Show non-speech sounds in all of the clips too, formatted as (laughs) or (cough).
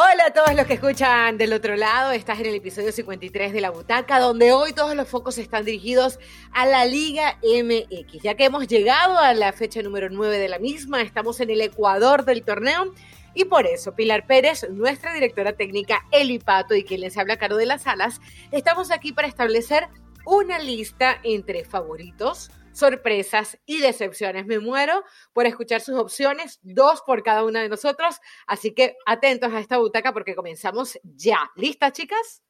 Hola a todos los que escuchan del otro lado, estás en el episodio 53 de La Butaca, donde hoy todos los focos están dirigidos a la Liga MX. Ya que hemos llegado a la fecha número 9 de la misma, estamos en el Ecuador del torneo y por eso Pilar Pérez, nuestra directora técnica, Eli Pato y quien les habla Caro de las Alas, estamos aquí para establecer una lista entre favoritos, sorpresas y decepciones. Me muero por escuchar sus opciones, dos por cada una de nosotros. Así que atentos a esta butaca porque comenzamos ya. ¿Listas, chicas?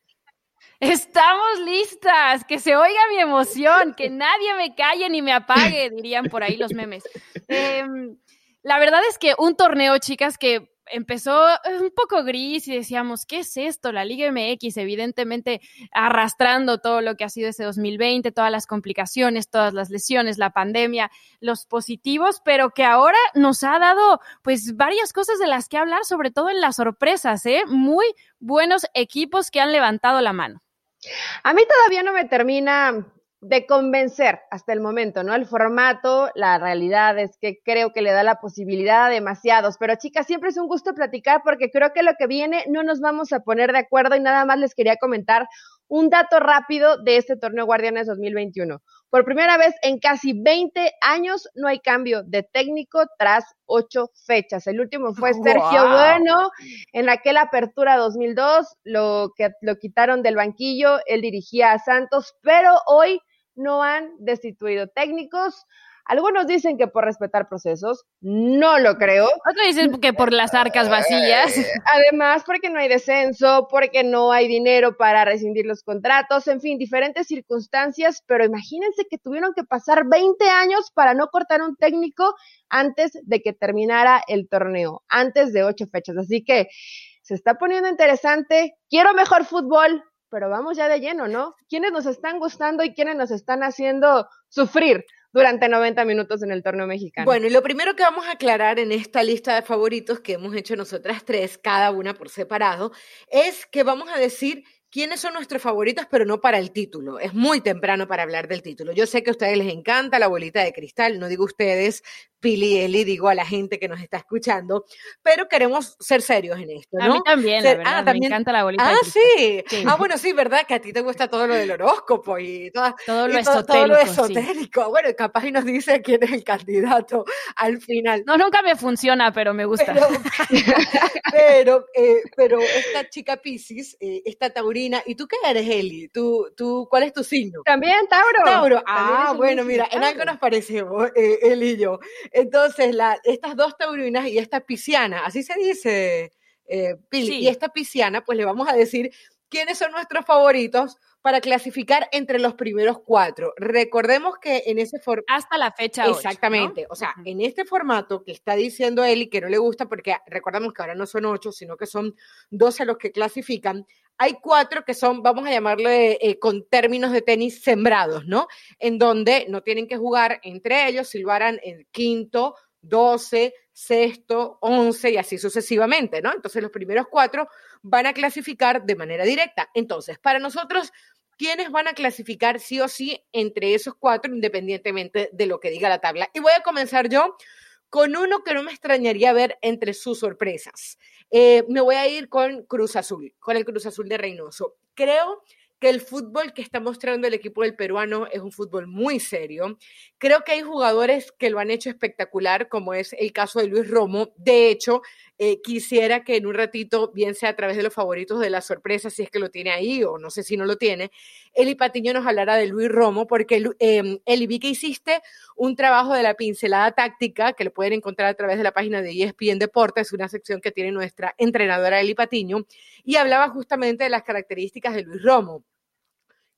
Estamos listas, que se oiga mi emoción, que nadie me calle ni me apague, dirían por ahí los memes. (laughs) Em, la verdad es que un torneo, chicas, que empezó eh, un poco gris y decíamos, ¿qué es esto? La Liga MX, evidentemente arrastrando todo lo que ha sido ese 2020, todas las complicaciones, todas las lesiones, la pandemia, los positivos, pero que ahora nos ha dado pues varias cosas de las que hablar, sobre todo en las sorpresas, ¿eh? Muy buenos equipos que han levantado la mano. A mí todavía no me termina de convencer hasta el momento, ¿no? El formato, la realidad es que creo que le da la posibilidad a demasiados, pero chicas, siempre es un gusto platicar porque creo que lo que viene no nos vamos a poner de acuerdo y nada más les quería comentar un dato rápido de este torneo Guardianes 2021. Por primera vez en casi 20 años no hay cambio de técnico tras ocho fechas. El último fue (laughs) Sergio Bueno en aquella apertura 2002, lo que lo quitaron del banquillo, él dirigía a Santos, pero hoy no han destituido técnicos. Algunos dicen que por respetar procesos, no lo creo. Otros dicen que por las arcas vacías. Eh, además, porque no hay descenso, porque no hay dinero para rescindir los contratos, en fin, diferentes circunstancias, pero imagínense que tuvieron que pasar 20 años para no cortar un técnico antes de que terminara el torneo, antes de ocho fechas. Así que se está poniendo interesante. Quiero mejor fútbol, pero vamos ya de lleno, ¿no? ¿Quiénes nos están gustando y quiénes nos están haciendo sufrir durante 90 minutos en el torneo mexicano? Bueno, y lo primero que vamos a aclarar en esta lista de favoritos que hemos hecho nosotras tres, cada una por separado, es que vamos a decir quiénes son nuestros favoritos, pero no para el título. Es muy temprano para hablar del título. Yo sé que a ustedes les encanta la bolita de cristal, no digo ustedes, Pili y Eli, digo a la gente que nos está escuchando, pero queremos ser serios en esto, ¿no? A mí también, la verdad, ah, ¿también? me encanta la bolita ah, de cristal. Sí. Ah, bueno, sí, ¿verdad? Que a ti te gusta todo lo del horóscopo y, todo, lo esotérico, todo, lo esotérico. Bueno, capaz y nos dice quién es el candidato al final. No, nunca me funciona, pero me gusta. Pero, (laughs) eh, pero, esta chica Pisces, eh, esta taurina, ¿y tú qué eres, Eli? ¿Tú, tú, ¿Cuál es tu signo? También, Tauro. Tauro. Ah, bueno, mira, en algo nos parecemos, eh, él y yo. Entonces, la, estas dos taurinas y esta pisciana, así se dice, eh, y esta pisciana, pues le vamos a decir quiénes son nuestros favoritos para clasificar entre los primeros cuatro. Recordemos que en ese formato... Hasta la fecha Exactamente. O sea, en este formato que está diciendo él y que no le gusta, porque recordamos que ahora no son ocho, sino que son doce los que clasifican, hay cuatro que son, vamos a llamarle eh, con términos de tenis sembrados, ¿no? En donde no tienen que jugar entre ellos, silbaran el quinto, doce, sexto, once y así sucesivamente, ¿no? Entonces los primeros cuatro van a clasificar de manera directa. Entonces, para nosotros, ¿quiénes van a clasificar sí o sí entre esos cuatro, independientemente de lo que diga la tabla? Y voy a comenzar yo con uno que no me extrañaría ver entre sus sorpresas. Eh, me voy a ir con Cruz Azul, con el Cruz Azul de Reynoso. Creo que el fútbol que está mostrando el equipo del peruano es un fútbol muy serio. Creo que hay jugadores que lo han hecho espectacular, como es el caso de Luis Romo. De hecho, eh, quisiera que en un ratito, bien sea a través de los favoritos de la sorpresa, si es que lo tiene ahí o no sé si no lo tiene, Eli Patiño nos hablará de Luis Romo, porque eh, Eli, vi que hiciste un trabajo de la pincelada táctica, que lo pueden encontrar a través de la página de ESPN Deportes, una sección que tiene nuestra entrenadora Eli Patiño, y hablaba justamente de las características de Luis Romo.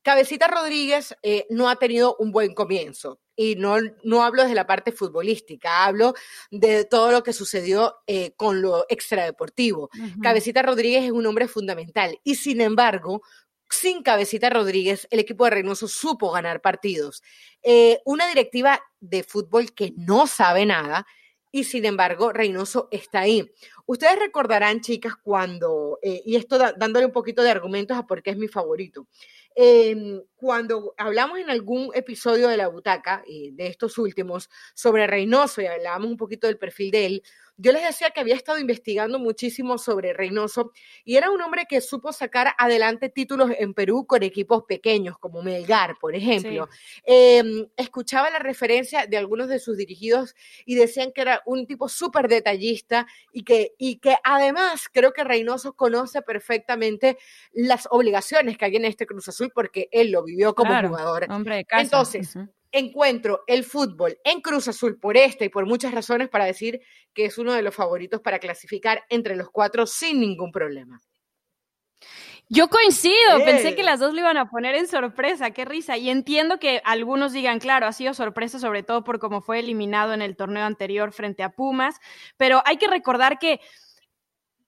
Cabecita Rodríguez eh, no ha tenido un buen comienzo y no, no hablo desde la parte futbolística, hablo de todo lo que sucedió eh, con lo extradeportivo. Cabecita Rodríguez es un hombre fundamental y sin embargo, sin Cabecita Rodríguez, el equipo de Reynoso supo ganar partidos. Eh, una directiva de fútbol que no sabe nada y sin embargo Reynoso está ahí. Ustedes recordarán, chicas, cuando, y esto dándole un poquito de argumentos a por qué es mi favorito. Em, cuando hablamos en algún episodio de la butaca, eh, de estos últimos, sobre Reynoso y hablábamos un poquito del perfil de él, yo les decía que había estado investigando muchísimo sobre Reynoso y era un hombre que supo sacar adelante títulos en Perú con equipos pequeños, como Melgar, por ejemplo. Em, escuchaba la referencia de algunos de sus dirigidos y decían que era un tipo súper detallista y que, y que además creo que Reynoso conoce perfectamente las obligaciones que hay en este Cruz Azul porque él lo vivió como jugador. Hombre Entonces, encuentro el fútbol en Cruz Azul por esta y por muchas razones para decir que es uno de los favoritos para clasificar entre los cuatro sin ningún problema. Yo coincido, pensé que las dos lo iban a poner en sorpresa, qué risa. Y entiendo que algunos digan, claro, ha sido sorpresa, sobre todo por cómo fue eliminado en el torneo anterior frente a Pumas, pero hay que recordar que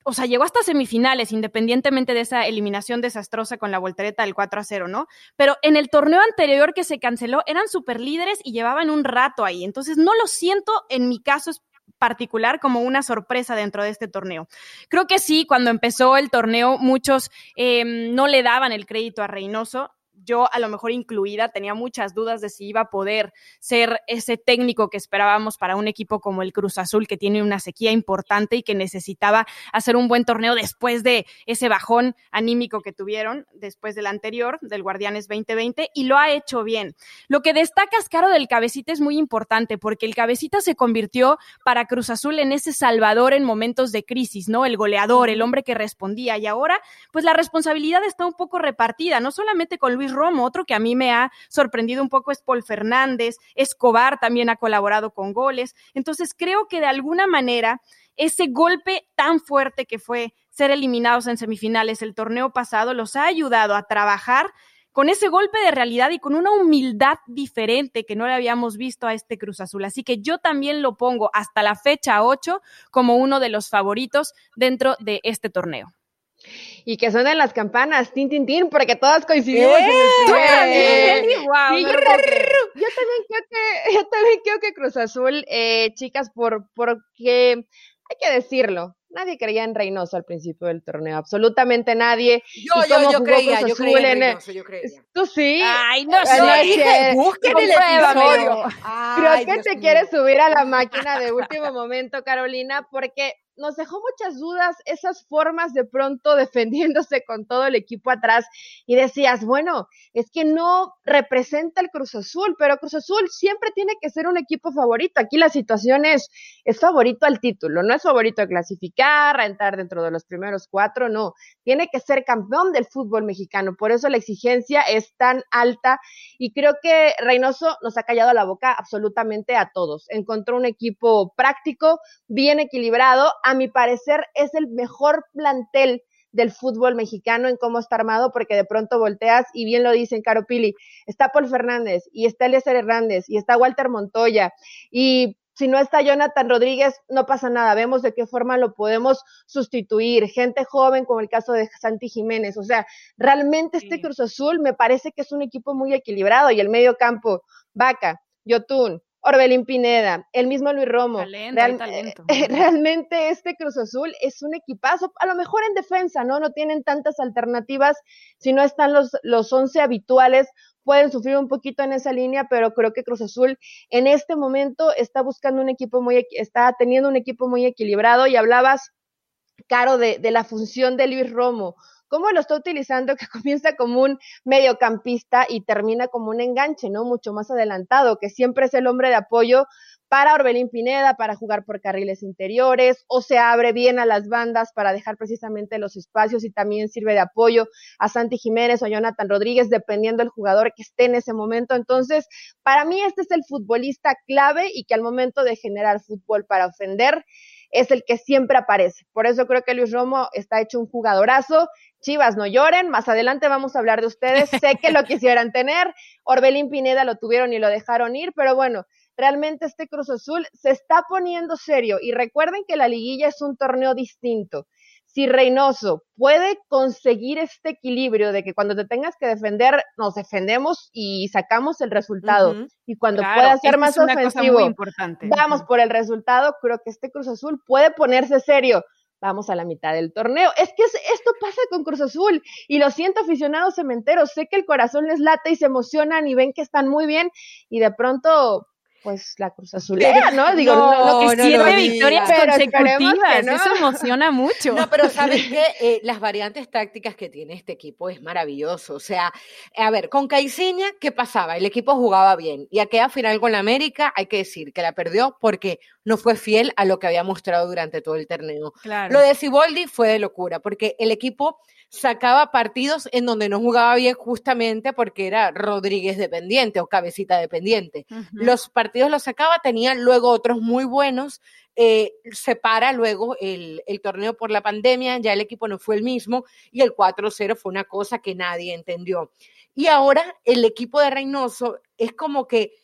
o sea, llegó hasta semifinales, independientemente de esa eliminación desastrosa con la voltereta del 4 a 0, ¿no? Pero en el torneo anterior que se canceló, eran super líderes y llevaban un rato ahí. Entonces, no lo siento en mi caso particular como una sorpresa dentro de este torneo. Creo que sí, cuando empezó el torneo, muchos em, no le daban el crédito a Reynoso yo a lo mejor incluida tenía muchas dudas de si iba a poder ser ese técnico que esperábamos para un equipo como el Cruz Azul, que tiene una sequía importante y que necesitaba hacer un buen torneo después de ese bajón anímico que tuvieron después del anterior, del Guardianes 2020, y lo ha hecho bien. Lo que destaca Caro del Cabecita es muy importante porque el Cabecita se convirtió para Cruz Azul en ese salvador en momentos de crisis, ¿no? El goleador, el hombre que respondía, y ahora pues la responsabilidad está un poco repartida, no solamente con Luis Romo, otro que a mí me ha sorprendido un poco es Paul Fernández, Escobar también ha colaborado con goles. Entonces creo que de alguna manera ese golpe tan fuerte que fue ser eliminados en semifinales el torneo pasado los ha ayudado a trabajar con ese golpe de realidad y con una humildad diferente que no le habíamos visto a este Cruz Azul. Así que yo también lo pongo hasta la fecha 8 como uno de los favoritos dentro de este torneo y que suenen las campanas, tin, tin, tin, porque todas coincidimos en el primer. yo, también creo que, (laughs) yo también creo que Cruz Azul, eh, chicas, por, porque hay que decirlo, nadie creía en Reynoso al principio del torneo, absolutamente nadie. Yo, yo, yo creía, yo creía en Reynoso, yo creía. ¿Tú sí? Ay, no sé. Busquen el episodio. Creo que te quieres subir a la máquina de (laughs) último momento, Carolina, porque nos dejó muchas dudas esas formas de pronto (laughs) defendiéndose con todo el equipo atrás y decías, bueno, es que no representa el Cruz Azul, pero Cruz Azul siempre tiene que ser un equipo favorito. Aquí la situación es, es favorito al título, no es favorito a clasificar, a entrar dentro de los primeros cuatro, no, tiene que ser campeón del fútbol mexicano. Por eso la exigencia es tan alta y creo que Reynoso nos ha callado la boca absolutamente a todos. Encontró un equipo práctico, bien equilibrado, a mi parecer es el mejor plantel del fútbol mexicano en cómo está armado, porque de pronto volteas y bien lo dicen Caro Pili, está Paul Fernández y está Eliezer Hernández y está Walter Montoya y si no está Jonathan Rodríguez, no pasa nada, vemos de qué forma lo podemos sustituir, gente joven como el caso de Santi Jiménez, o sea, realmente este Cruz Azul me parece que es un equipo muy equilibrado y el medio campo, Vaca, Yotun, Orbelín Pineda, el mismo Luis Romo. talento. (laughs) realmente este Cruz Azul es un equipazo, a lo mejor en defensa, ¿no? No tienen tantas alternativas, si no están los, los 11 habituales, pueden sufrir un poquito en esa línea, pero creo que Cruz Azul en este momento está buscando un equipo muy, está teniendo un equipo muy equilibrado y hablabas, Caro, de, de la función de Luis Romo cómo lo está utilizando, (laughs) que comienza como un mediocampista y termina como un enganche, ¿no? Mucho más adelantado, que siempre es el hombre de apoyo para Orbelín Pineda, para jugar por carriles interiores, o se abre bien a las bandas para dejar precisamente los espacios y también sirve de apoyo a Santi Jiménez o Jonathan Rodríguez, dependiendo del jugador que esté en ese momento. Entonces, para mí este es el futbolista clave y que al momento de generar fútbol para ofender, es el que siempre aparece. Por eso creo que Luis Romo está hecho un jugadorazo. Chivas, no lloren, más adelante vamos a hablar de ustedes, sé que lo (laughs) quisieran tener, Orbelín Pineda lo tuvieron y lo dejaron ir, pero bueno, realmente este Cruz Azul se está poniendo serio y recuerden que la liguilla es un torneo distinto si Reynoso puede conseguir este equilibrio de que cuando te tengas que defender, nos defendemos y sacamos el resultado. Y cuando pueda ser más ofensivo, vamos por el resultado, creo que este Cruz Azul puede ponerse serio. Vamos a la mitad del torneo. Es que esto pasa con Cruz Azul y lo siento aficionados cementeros. Sé que el corazón les late y se emocionan y ven que están muy bien y de pronto pues la Cruz Azulera, ¿no? Digo, lo que siete victorias consecutivas, eso emociona mucho. No, pero sabes (laughs) que eh, las variantes tácticas que tiene este equipo es maravilloso. O sea, a ver, con Caiciña, ¿qué pasaba? El equipo jugaba bien y aquella final con la América, hay que decir que la perdió porque no fue fiel a lo que había mostrado durante todo el torneo. Lo de Ciboldi fue de locura porque el equipo sacaba partidos en donde no jugaba bien justamente porque era Rodríguez dependiente o cabecita dependiente. Los partidos los sacaba, tenían luego otros muy buenos. Eh, se para luego el, el, torneo por la pandemia, ya el equipo no fue el mismo y el 4-0 fue una cosa que nadie entendió. Y ahora el equipo de Reynoso es como que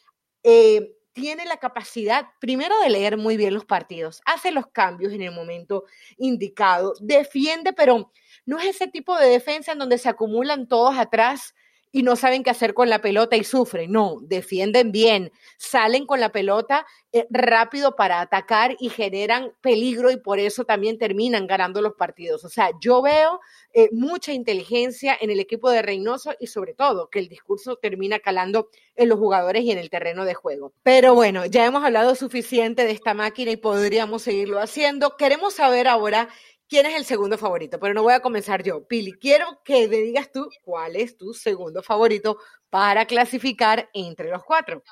eh, tiene la capacidad, primero, de leer muy bien los partidos, hace los cambios en el momento indicado, defiende, pero no es ese tipo de defensa en donde se acumulan todos atrás y no saben qué hacer con la pelota y sufren. No, defienden bien, salen con la pelota eh, rápido para atacar y generan peligro y por eso también terminan ganando los partidos. O sea, yo veo eh, mucha inteligencia en el equipo de Reynoso y sobre todo que el discurso termina calando en los jugadores y en el terreno de juego. Pero bueno, ya hemos hablado suficiente de esta máquina y podríamos seguirlo haciendo. Queremos saber ahora quién es el segundo favorito, pero no voy a comenzar yo. Pili, quiero que me digas tú cuál es tu segundo favorito para clasificar entre los cuatro.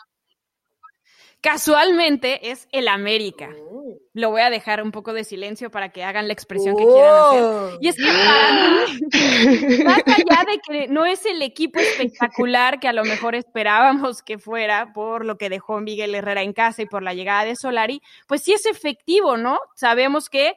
Casualmente es el América. Oh. Lo voy a dejar un poco de silencio para que hagan la expresión que quieran hacer. Oh. Y es que para mí, (laughs) más allá de que no es el equipo espectacular que a lo mejor esperábamos que fuera por lo que dejó Miguel Herrera en casa y por la llegada de Solari, pues sí es efectivo, ¿no? Sabemos que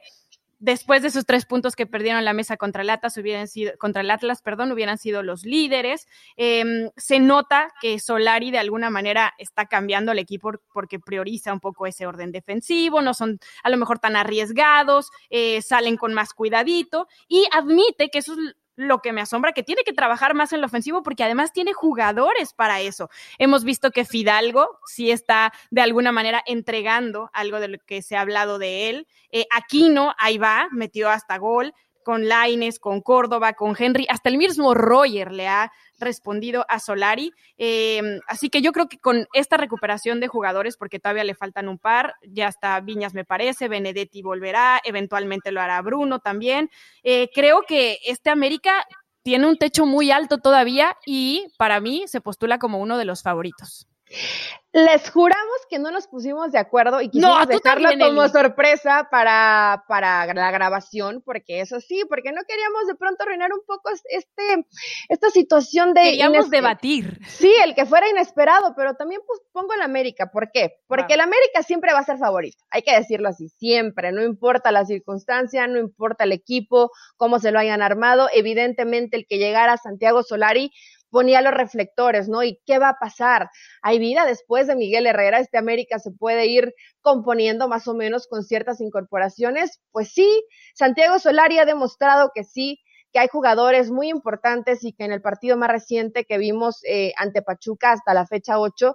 después de esos tres puntos que perdieron la mesa contra el Atlas, hubieran sido, contra el Atlas, perdón, hubieran sido los líderes. Em, se nota que Solari de alguna manera está cambiando el equipo porque prioriza un poco ese orden defensivo, no son a lo mejor tan arriesgados, eh, salen con más cuidadito y admite que eso es lo que me asombra, que tiene que trabajar más en lo ofensivo porque además tiene jugadores para eso. Hemos visto que Fidalgo sí está de alguna manera entregando algo de lo que se ha hablado de él. Eh, Aquino, ahí va, metió hasta gol con Laines, con Córdoba, con Henry, hasta el mismo Roger le ha respondido a Solari. Em, así que yo creo que con esta recuperación de jugadores, porque todavía le faltan un par, ya está Viñas me parece, Benedetti volverá, eventualmente lo hará Bruno también. Eh, creo que este América tiene un techo muy alto todavía y para mí se postula como uno de los favoritos. Les juramos que no nos pusimos de acuerdo y quisimos dejarlo como sorpresa para, para la grabación, porque eso sí, porque no queríamos de pronto arruinar un poco este, esta situación de... Queríamos debatir. Sí, el que fuera inesperado, pero también pues, pongo el América. ¿Por qué? Porque el América siempre va a ser favorito, hay que decirlo así, siempre, no importa la circunstancia, no importa el equipo, cómo se lo hayan armado, evidentemente el que llegara Santiago Solari ponía los reflectores, ¿no? ¿Y qué va a pasar? ¿Hay vida después de Miguel Herrera? ¿Este América se puede ir componiendo más o menos con ciertas incorporaciones? Pues sí, Santiago Solari ha demostrado que sí, que hay jugadores muy importantes y que en el partido más reciente que vimos eh, ante Pachuca hasta la fecha 8,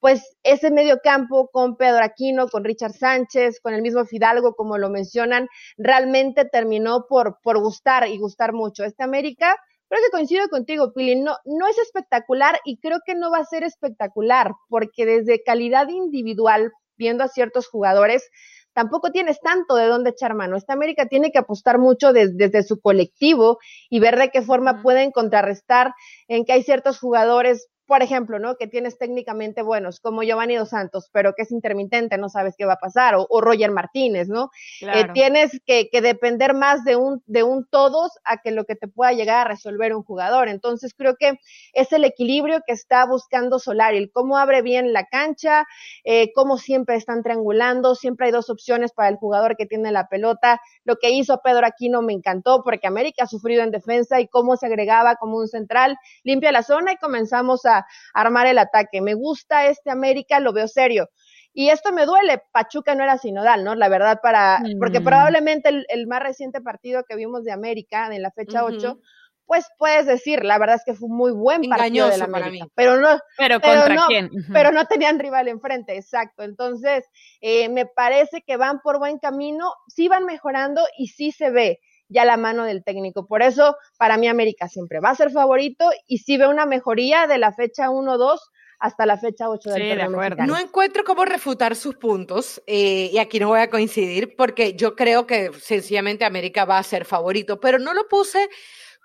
pues ese medio campo con Pedro Aquino, con Richard Sánchez, con el mismo Fidalgo, como lo mencionan, realmente terminó por, por gustar y gustar mucho. Este América Creo que coincido contigo, Pili, no, no es espectacular y creo que no va a ser espectacular, porque desde calidad individual, viendo a ciertos jugadores, tampoco tienes tanto de dónde echar mano. Esta América tiene que apostar mucho desde su colectivo y ver de qué forma pueden contrarrestar en que hay ciertos jugadores por ejemplo, ¿no? Que tienes técnicamente buenos, como Giovanni Dos Santos, pero que es intermitente, no sabes qué va a pasar, o, Roger Martínez, ¿no? Eh, tienes que, depender más de un, de un todos a que lo que te pueda llegar a resolver un jugador. Entonces, creo que es el equilibrio que está buscando Solari, el cómo abre bien la cancha, eh, cómo siempre están triangulando, siempre hay dos opciones para el jugador que tiene la pelota. Lo que hizo Pedro Aquino me encantó, porque América ha sufrido en defensa y cómo se agregaba como un central, limpia la zona y comenzamos a armar el ataque. Me gusta este América, lo veo serio. Y esto me duele, Pachuca no era sinodal, ¿no? La verdad, para, porque mm. probablemente el, más reciente partido que vimos de América, en la fecha 8, pues puedes decir, la verdad es que fue un muy buen partido de la América, pero no, pero, contra no, quién? pero no tenían rival enfrente, exacto. Entonces, eh, me parece que van por buen camino, sí van mejorando y sí se ve ya la mano del técnico. Por eso, para mí América siempre va a ser favorito y si ve una mejoría de la fecha 1-2 hasta la fecha 8 del sí, de acuerdo. No encuentro cómo refutar sus puntos eh, y aquí no voy a coincidir porque yo creo que sencillamente América va a ser favorito, pero no lo puse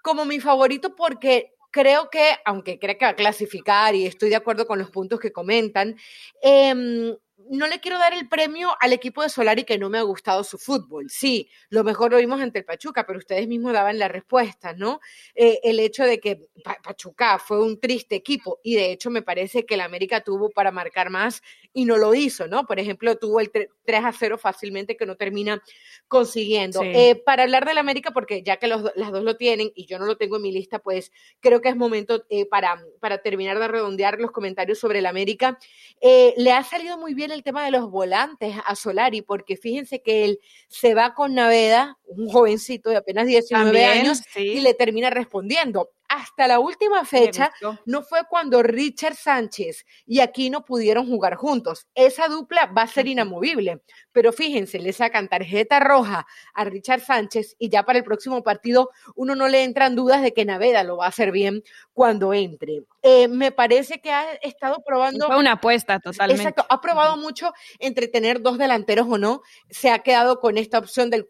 como mi favorito porque creo que, aunque creo que va a clasificar y estoy de acuerdo con los puntos que comentan, eh, no le quiero dar el premio al equipo de Solari que no me ha gustado su fútbol. Sí, lo mejor lo vimos ante el Pachuca, pero ustedes mismos daban la respuesta, ¿no? Eh, el hecho de que Pachuca fue un triste equipo y de hecho me parece que el América tuvo para marcar más y no lo hizo, ¿no? Por ejemplo, tuvo el 3 a 0 fácilmente que no termina consiguiendo. Eh, para hablar del América, porque ya que los, las dos lo tienen y yo no lo tengo en mi lista, pues creo que es momento eh, para, para terminar de redondear los comentarios sobre el América. le ha salido muy bien el tema de los volantes a Solari, porque fíjense que él se va con Naveda, un jovencito de apenas 19 años, y le termina respondiendo hasta la última fecha no fue cuando Richard Sánchez y Aquino pudieron jugar juntos. Esa dupla va a ser inamovible. Pero fíjense, le sacan tarjeta roja a Richard Sánchez y ya para el próximo partido uno no le entran dudas de que Naveda lo va a hacer bien cuando entre. Eh, me parece que ha estado probando. Fue una apuesta totalmente. Exacto, ha probado mucho entre tener dos delanteros o no. Se ha quedado con esta opción del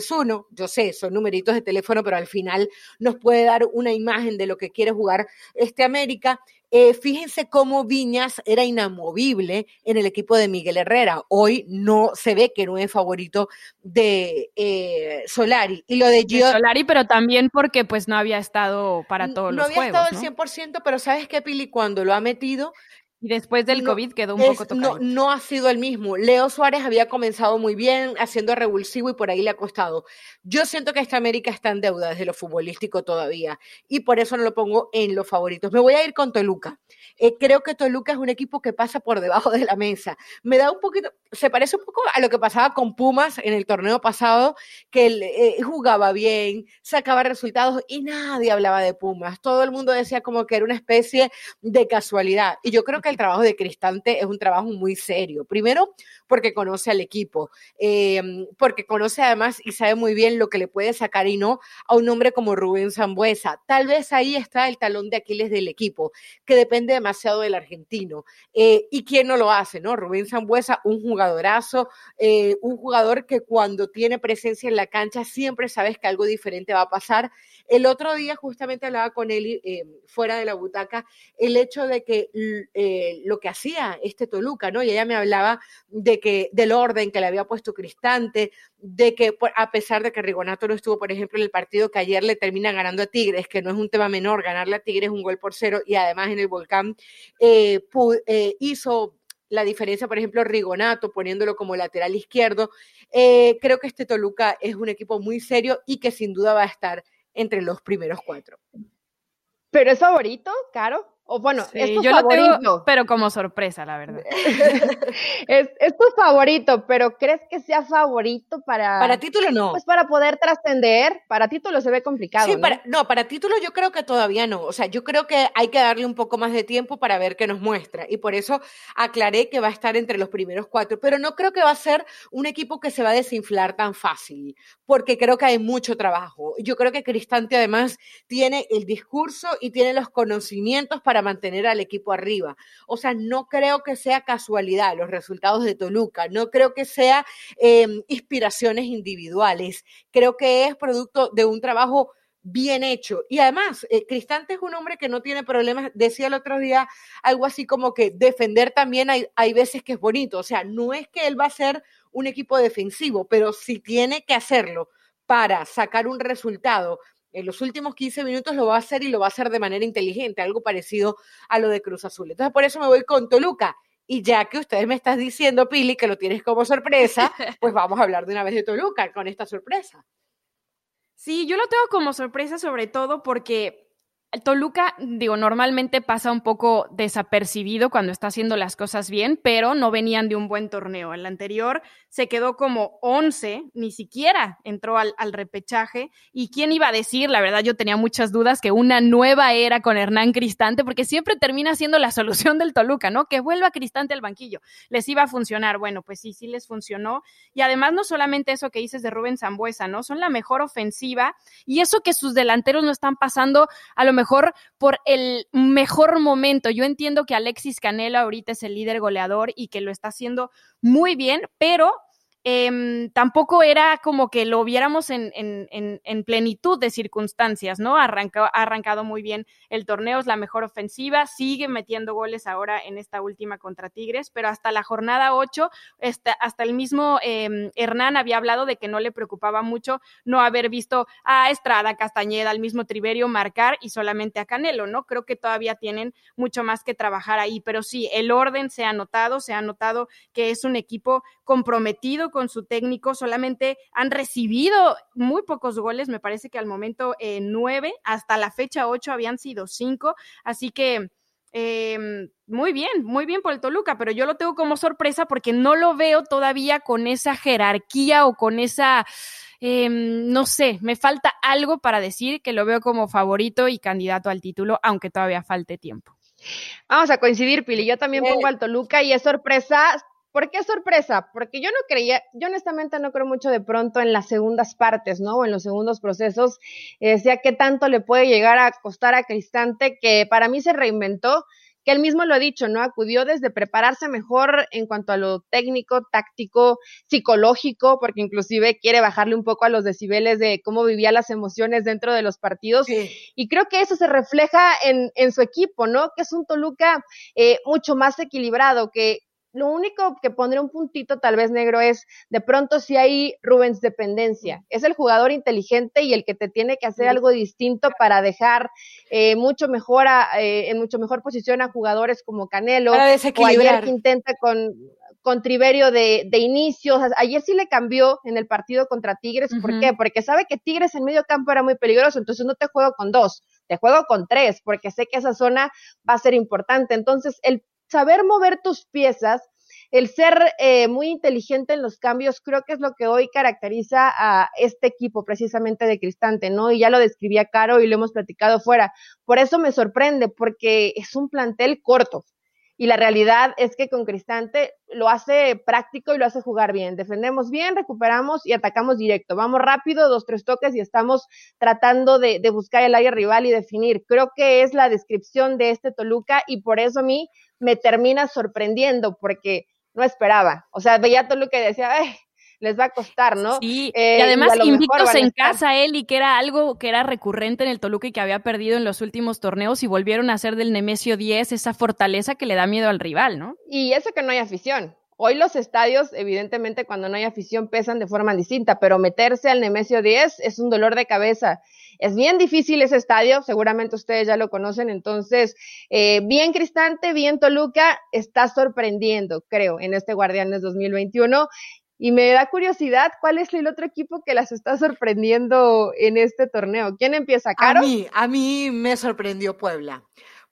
4-2-3-1. Yo sé, son numeritos de teléfono, pero al final nos puede dar una imagen de lo que quiere jugar este América. Eh, fíjense cómo Viñas era inamovible en el equipo de Miguel Herrera. Hoy no se ve que no es favorito de eh, Solari. Y lo de Gio. Solari, pero también porque pues no había estado para todos los juegos. No había estado al 100%, pero ¿sabes qué, Pili? Cuando lo ha metido, y después del COVID quedó un poco tocado. No, no, ha sido el mismo. Leo Suárez había comenzado muy bien, haciendo revulsivo y por ahí le ha costado. Yo siento que esta América está en deuda desde lo futbolístico todavía y por eso no lo pongo en los favoritos. Me voy a ir con Toluca. Eh, creo que Toluca es un equipo que pasa por debajo de la mesa. Me da un poquito, se parece un poco a lo que pasaba con Pumas en el torneo pasado, que él, eh, jugaba bien, sacaba resultados y nadie hablaba de Pumas. Todo el mundo decía como que era una especie de casualidad. Y yo creo que el trabajo de Cristante es un trabajo muy serio. Primero, porque conoce al equipo, em, porque conoce además y sabe muy bien lo que le puede sacar y no a un hombre como Rubén Zambuesa. Tal vez ahí está el talón de Aquiles del equipo, que depende demasiado del argentino. Eh, ¿Y quién no lo hace, no? Rubén Zambuesa, un jugadorazo, eh, un jugador que cuando tiene presencia en la cancha siempre sabes que algo diferente va a pasar. El otro día justamente hablaba con él eh, fuera de la butaca, el hecho de que lo que hacía este Toluca, ¿no? Y ella me hablaba de que, del orden que le había puesto Cristante, de que a pesar de que Rigonato no estuvo, por ejemplo, en el partido que ayer le termina ganando a Tigres, que no es un tema menor, ganarle a Tigres un gol por cero y además en el volcán eh, eh, hizo la diferencia, por ejemplo, Rigonato, poniéndolo como lateral izquierdo. Eh, creo que este Toluca es un equipo muy serio y que sin duda va a estar entre los primeros cuatro. ¿Pero es favorito, Caro? O bueno, es tu yo favorito. Lo tengo, pero como sorpresa, la verdad. (laughs) es, es, tu favorito, pero ¿crees que sea favorito para. Para título no. Pues para poder trascender. Para título se ve complicado. Sí, ¿no? Para, no, para título yo creo que todavía no. O sea, yo creo que hay que darle un poco más de tiempo para ver qué nos muestra. Y por eso aclaré que va a estar entre los primeros cuatro. Pero no creo que va a ser un equipo que se va a desinflar tan fácil. Porque creo que hay mucho trabajo. Yo creo que Cristante además tiene el discurso y tiene los conocimientos para mantener al equipo arriba. O sea, no creo que sea casualidad los resultados de Toluca, no creo que sea eh, inspiraciones individuales, creo que es producto de un trabajo bien hecho. Y además, eh, Cristante es un hombre que no tiene problemas. Decía el otro día algo así como que defender también hay, hay veces que es bonito. O sea, no es que él va a ser un equipo defensivo, pero si tiene que hacerlo para sacar un resultado en los últimos 15 minutos lo va a hacer y lo va a hacer de manera inteligente, algo parecido a lo de Cruz Azul. Entonces, por eso me voy con Toluca. Y ya que ustedes me estás diciendo, Pili, que lo tienes como sorpresa, (laughs) pues vamos a hablar de una vez de Toluca con esta sorpresa. Sí, yo lo tengo como sorpresa sobre todo porque Toluca, digo, normalmente pasa un poco desapercibido cuando está haciendo las cosas bien, pero no venían de un buen torneo. El anterior se quedó como 11, ni siquiera entró al, repechaje. ¿Y quién iba a decir? La verdad, yo tenía muchas dudas que una nueva era con Hernán Cristante, porque siempre termina siendo la (laughs) solución del Toluca, ¿no? Que vuelva Cristante al banquillo. Les iba a funcionar. Bueno, pues sí, sí les funcionó. Y además, no solamente eso que dices de Rubén Zambuesa, ¿no? Son la mejor ofensiva y eso que sus delanteros no están pasando a lo mejor mejor por el mejor momento. Yo entiendo que Alexis Canelo ahorita es el líder goleador y que lo está haciendo muy bien, pero Em, tampoco era como que lo viéramos en, plenitud de circunstancias, ¿no? ha arrancado muy bien el torneo, es la mejor ofensiva, sigue metiendo goles ahora en esta última contra Tigres, pero hasta la jornada 8, hasta, el mismo em, Hernán había hablado de que no le preocupaba mucho no haber visto a Estrada, Castañeda, al mismo Triverio marcar y solamente a Canelo, ¿no? Creo que todavía tienen mucho más que trabajar ahí, pero sí, el orden se ha notado, se ha notado que es un equipo comprometido con su técnico, solamente han recibido muy pocos goles, me parece que al momento eh, nueve, hasta la fecha ocho habían sido cinco, así que em, muy bien, muy bien por el Toluca, pero yo lo tengo como sorpresa porque no lo veo todavía con esa jerarquía o con esa... Em, no sé, me falta algo para decir que lo veo como favorito y candidato al título, aunque todavía falte tiempo. Vamos a coincidir, Pili. Yo también pongo al Toluca y es sorpresa ¿Por qué sorpresa? Porque yo no creía, yo honestamente no creo mucho de pronto en las segundas partes, ¿no? O en los segundos procesos, eh, sea qué tanto le puede llegar a costar a Cristante, que para mí se reinventó, que él mismo lo ha dicho, ¿no? Acudió desde prepararse mejor en cuanto a lo técnico, táctico, psicológico, porque inclusive quiere bajarle un poco a los decibeles de cómo vivía las emociones dentro de los partidos. Y creo que eso se refleja en, en su equipo, ¿no? Que es un Toluca eh, mucho más equilibrado, que lo único que pondré un puntito tal vez negro es, de pronto si hay Rubens dependencia. Es el jugador inteligente y el que te tiene que hacer algo distinto para dejar eh, mucho mejor eh, en mucho mejor posición a jugadores como Canelo o ayer que intenta con con Triverio de, de inicio. ayer sí le cambió en el partido contra Tigres. ¿Por qué? Porque sabe que Tigres en medio campo era muy peligroso, entonces no te juego con dos, te juego con tres, porque sé que esa zona va a ser importante. Entonces, el saber mover tus piezas, el ser eh, muy inteligente en los cambios, creo que es lo que hoy caracteriza a este equipo precisamente de Cristante, ¿no? Y ya lo describía Caro y lo hemos platicado fuera. Por eso me sorprende, porque es un plantel corto. Y la realidad es que con Cristante lo hace práctico y lo hace jugar bien. Defendemos bien, recuperamos y atacamos directo. Vamos rápido, dos, tres toques y estamos tratando de, de buscar el área rival y definir. Creo que es la descripción de este Toluca y por eso a mí me termina sorprendiendo porque no esperaba. O sea, veía todo lo que decía, les va a costar, ¿no? Sí, eh, y además invictos en casa él y que era algo que era recurrente en el Toluca y que había perdido en los últimos torneos y volvieron a hacer del Nemesio 10 esa fortaleza que le da miedo al rival, ¿no? Y eso que no hay afición. Hoy los estadios, evidentemente, cuando no hay afición, pesan de forma distinta, pero meterse al Nemesio 10 es un dolor de cabeza. Es bien difícil ese estadio, seguramente ustedes ya lo conocen, entonces, eh, bien Cristante, bien Toluca, está sorprendiendo, creo, en este Guardianes 2021. Y me da curiosidad, ¿cuál es el otro equipo que las está sorprendiendo en este torneo? ¿Quién empieza, Caro? A mí, a mí me sorprendió Puebla,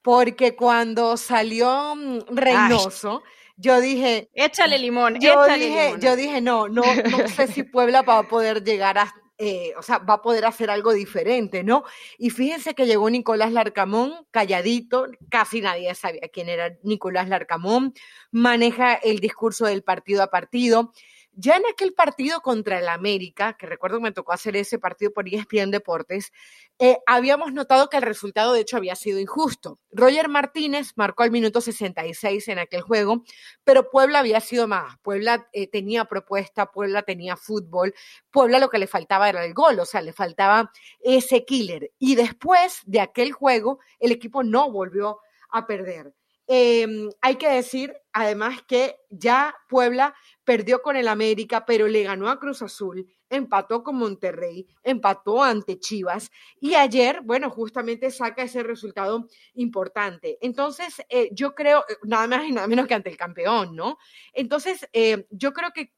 porque cuando salió mm, Reynoso, yo dije, échale limón, yo échale dije, limón. yo dije, no, no, no sé si Puebla va a poder llegar a, eh, o sea, va a poder hacer algo diferente, ¿no? Y fíjense que llegó Nicolás Larcamón, calladito, casi nadie sabía quién era Nicolás Larcamón, maneja el discurso del partido a partido. Ya en aquel partido contra el América, que recuerdo que me tocó hacer ese partido por ESPN Deportes, eh, habíamos notado que el resultado de hecho había sido injusto. Roger Martínez marcó al minuto 66 en aquel juego, pero Puebla había sido más. Puebla eh, tenía propuesta, Puebla tenía fútbol, Puebla lo que le faltaba era el gol, o sea, le faltaba ese killer. Y después de aquel juego, el equipo no volvió a perder. Em, hay que decir, además, que ya Puebla perdió con el América, pero le ganó a Cruz Azul, empató con Monterrey, empató ante Chivas y ayer, bueno, justamente saca ese resultado importante. Entonces, eh, yo creo, eh, nada más y nada menos que ante el campeón, ¿no? Entonces, eh, yo creo que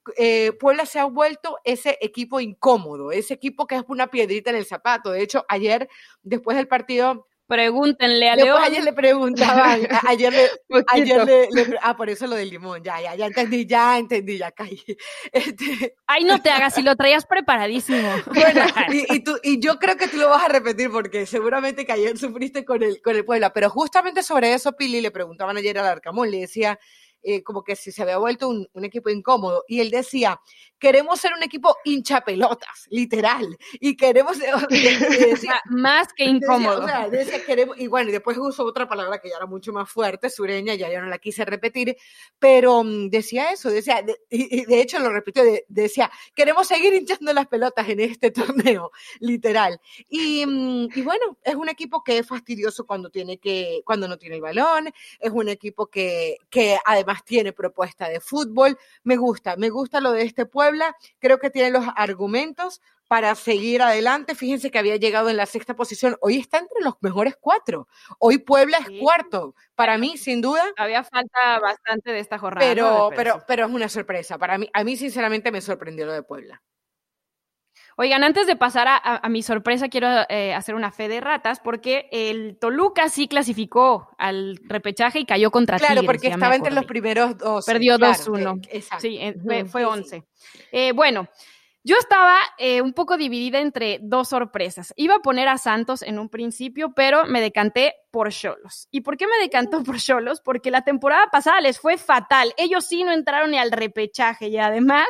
Puebla se ha vuelto ese equipo incómodo, ese equipo que es una piedrita en el zapato. De hecho, ayer, después del partido Pregúntenle a León. Ayer le preguntaban, ayer le, (laughs) ayer le, ah, por eso lo del limón, ya, ya, ya entendí, ya entendí, ya caí. (laughs) Este... Ay, no te hagas, si lo traías preparadísimo. (laughs) Bueno, y, y, tú, y yo creo que tú lo vas a repetir porque seguramente que ayer sufriste con el, con el Puebla, pero justamente sobre eso, Pili, le preguntaban ayer al Arcamón, le decía, eh, como que si se había vuelto un, equipo incómodo. Y él decía, queremos ser un equipo hincha pelotas, literal. Y queremos... (laughs) (laughs) más que incómodo. queremos, y bueno, y después usó otra palabra que ya era mucho más fuerte, sureña, ya yo no la quise repetir, pero mm, decía eso, decía, y, de hecho lo repitió, decía, queremos seguir hinchando las pelotas en este (laughs) torneo, literal. Y, mm, y bueno, es un equipo que es fastidioso cuando tiene que, cuando no tiene el balón, es un equipo que, que además tiene propuesta de fútbol. Me gusta, me gusta lo de este Puebla. Creo que tiene los argumentos para seguir adelante. Fíjense que había llegado en la sexta posición. Hoy está entre los mejores cuatro. Hoy Puebla es cuarto. Para mí, sin duda. Había falta bastante de esta jornada. Pero, pero, pero es una sorpresa. Para mí, a mí, sinceramente, me sorprendió lo de Puebla. Oigan, antes de pasar a, mi sorpresa, quiero eh, hacer una fe de ratas porque el Toluca sí clasificó al repechaje y cayó contra Tigres. Claro, porque estaba entre los primeros dos. Perdió 2-1. Sí, fue, 11. Eh, bueno, yo estaba eh, un poco dividida entre dos sorpresas. Iba a poner a Santos en un principio, pero me decanté por Cholos. ¿Y por qué me decantó por Cholos? Porque la temporada pasada les fue fatal. Ellos sí no entraron ni al repechaje y además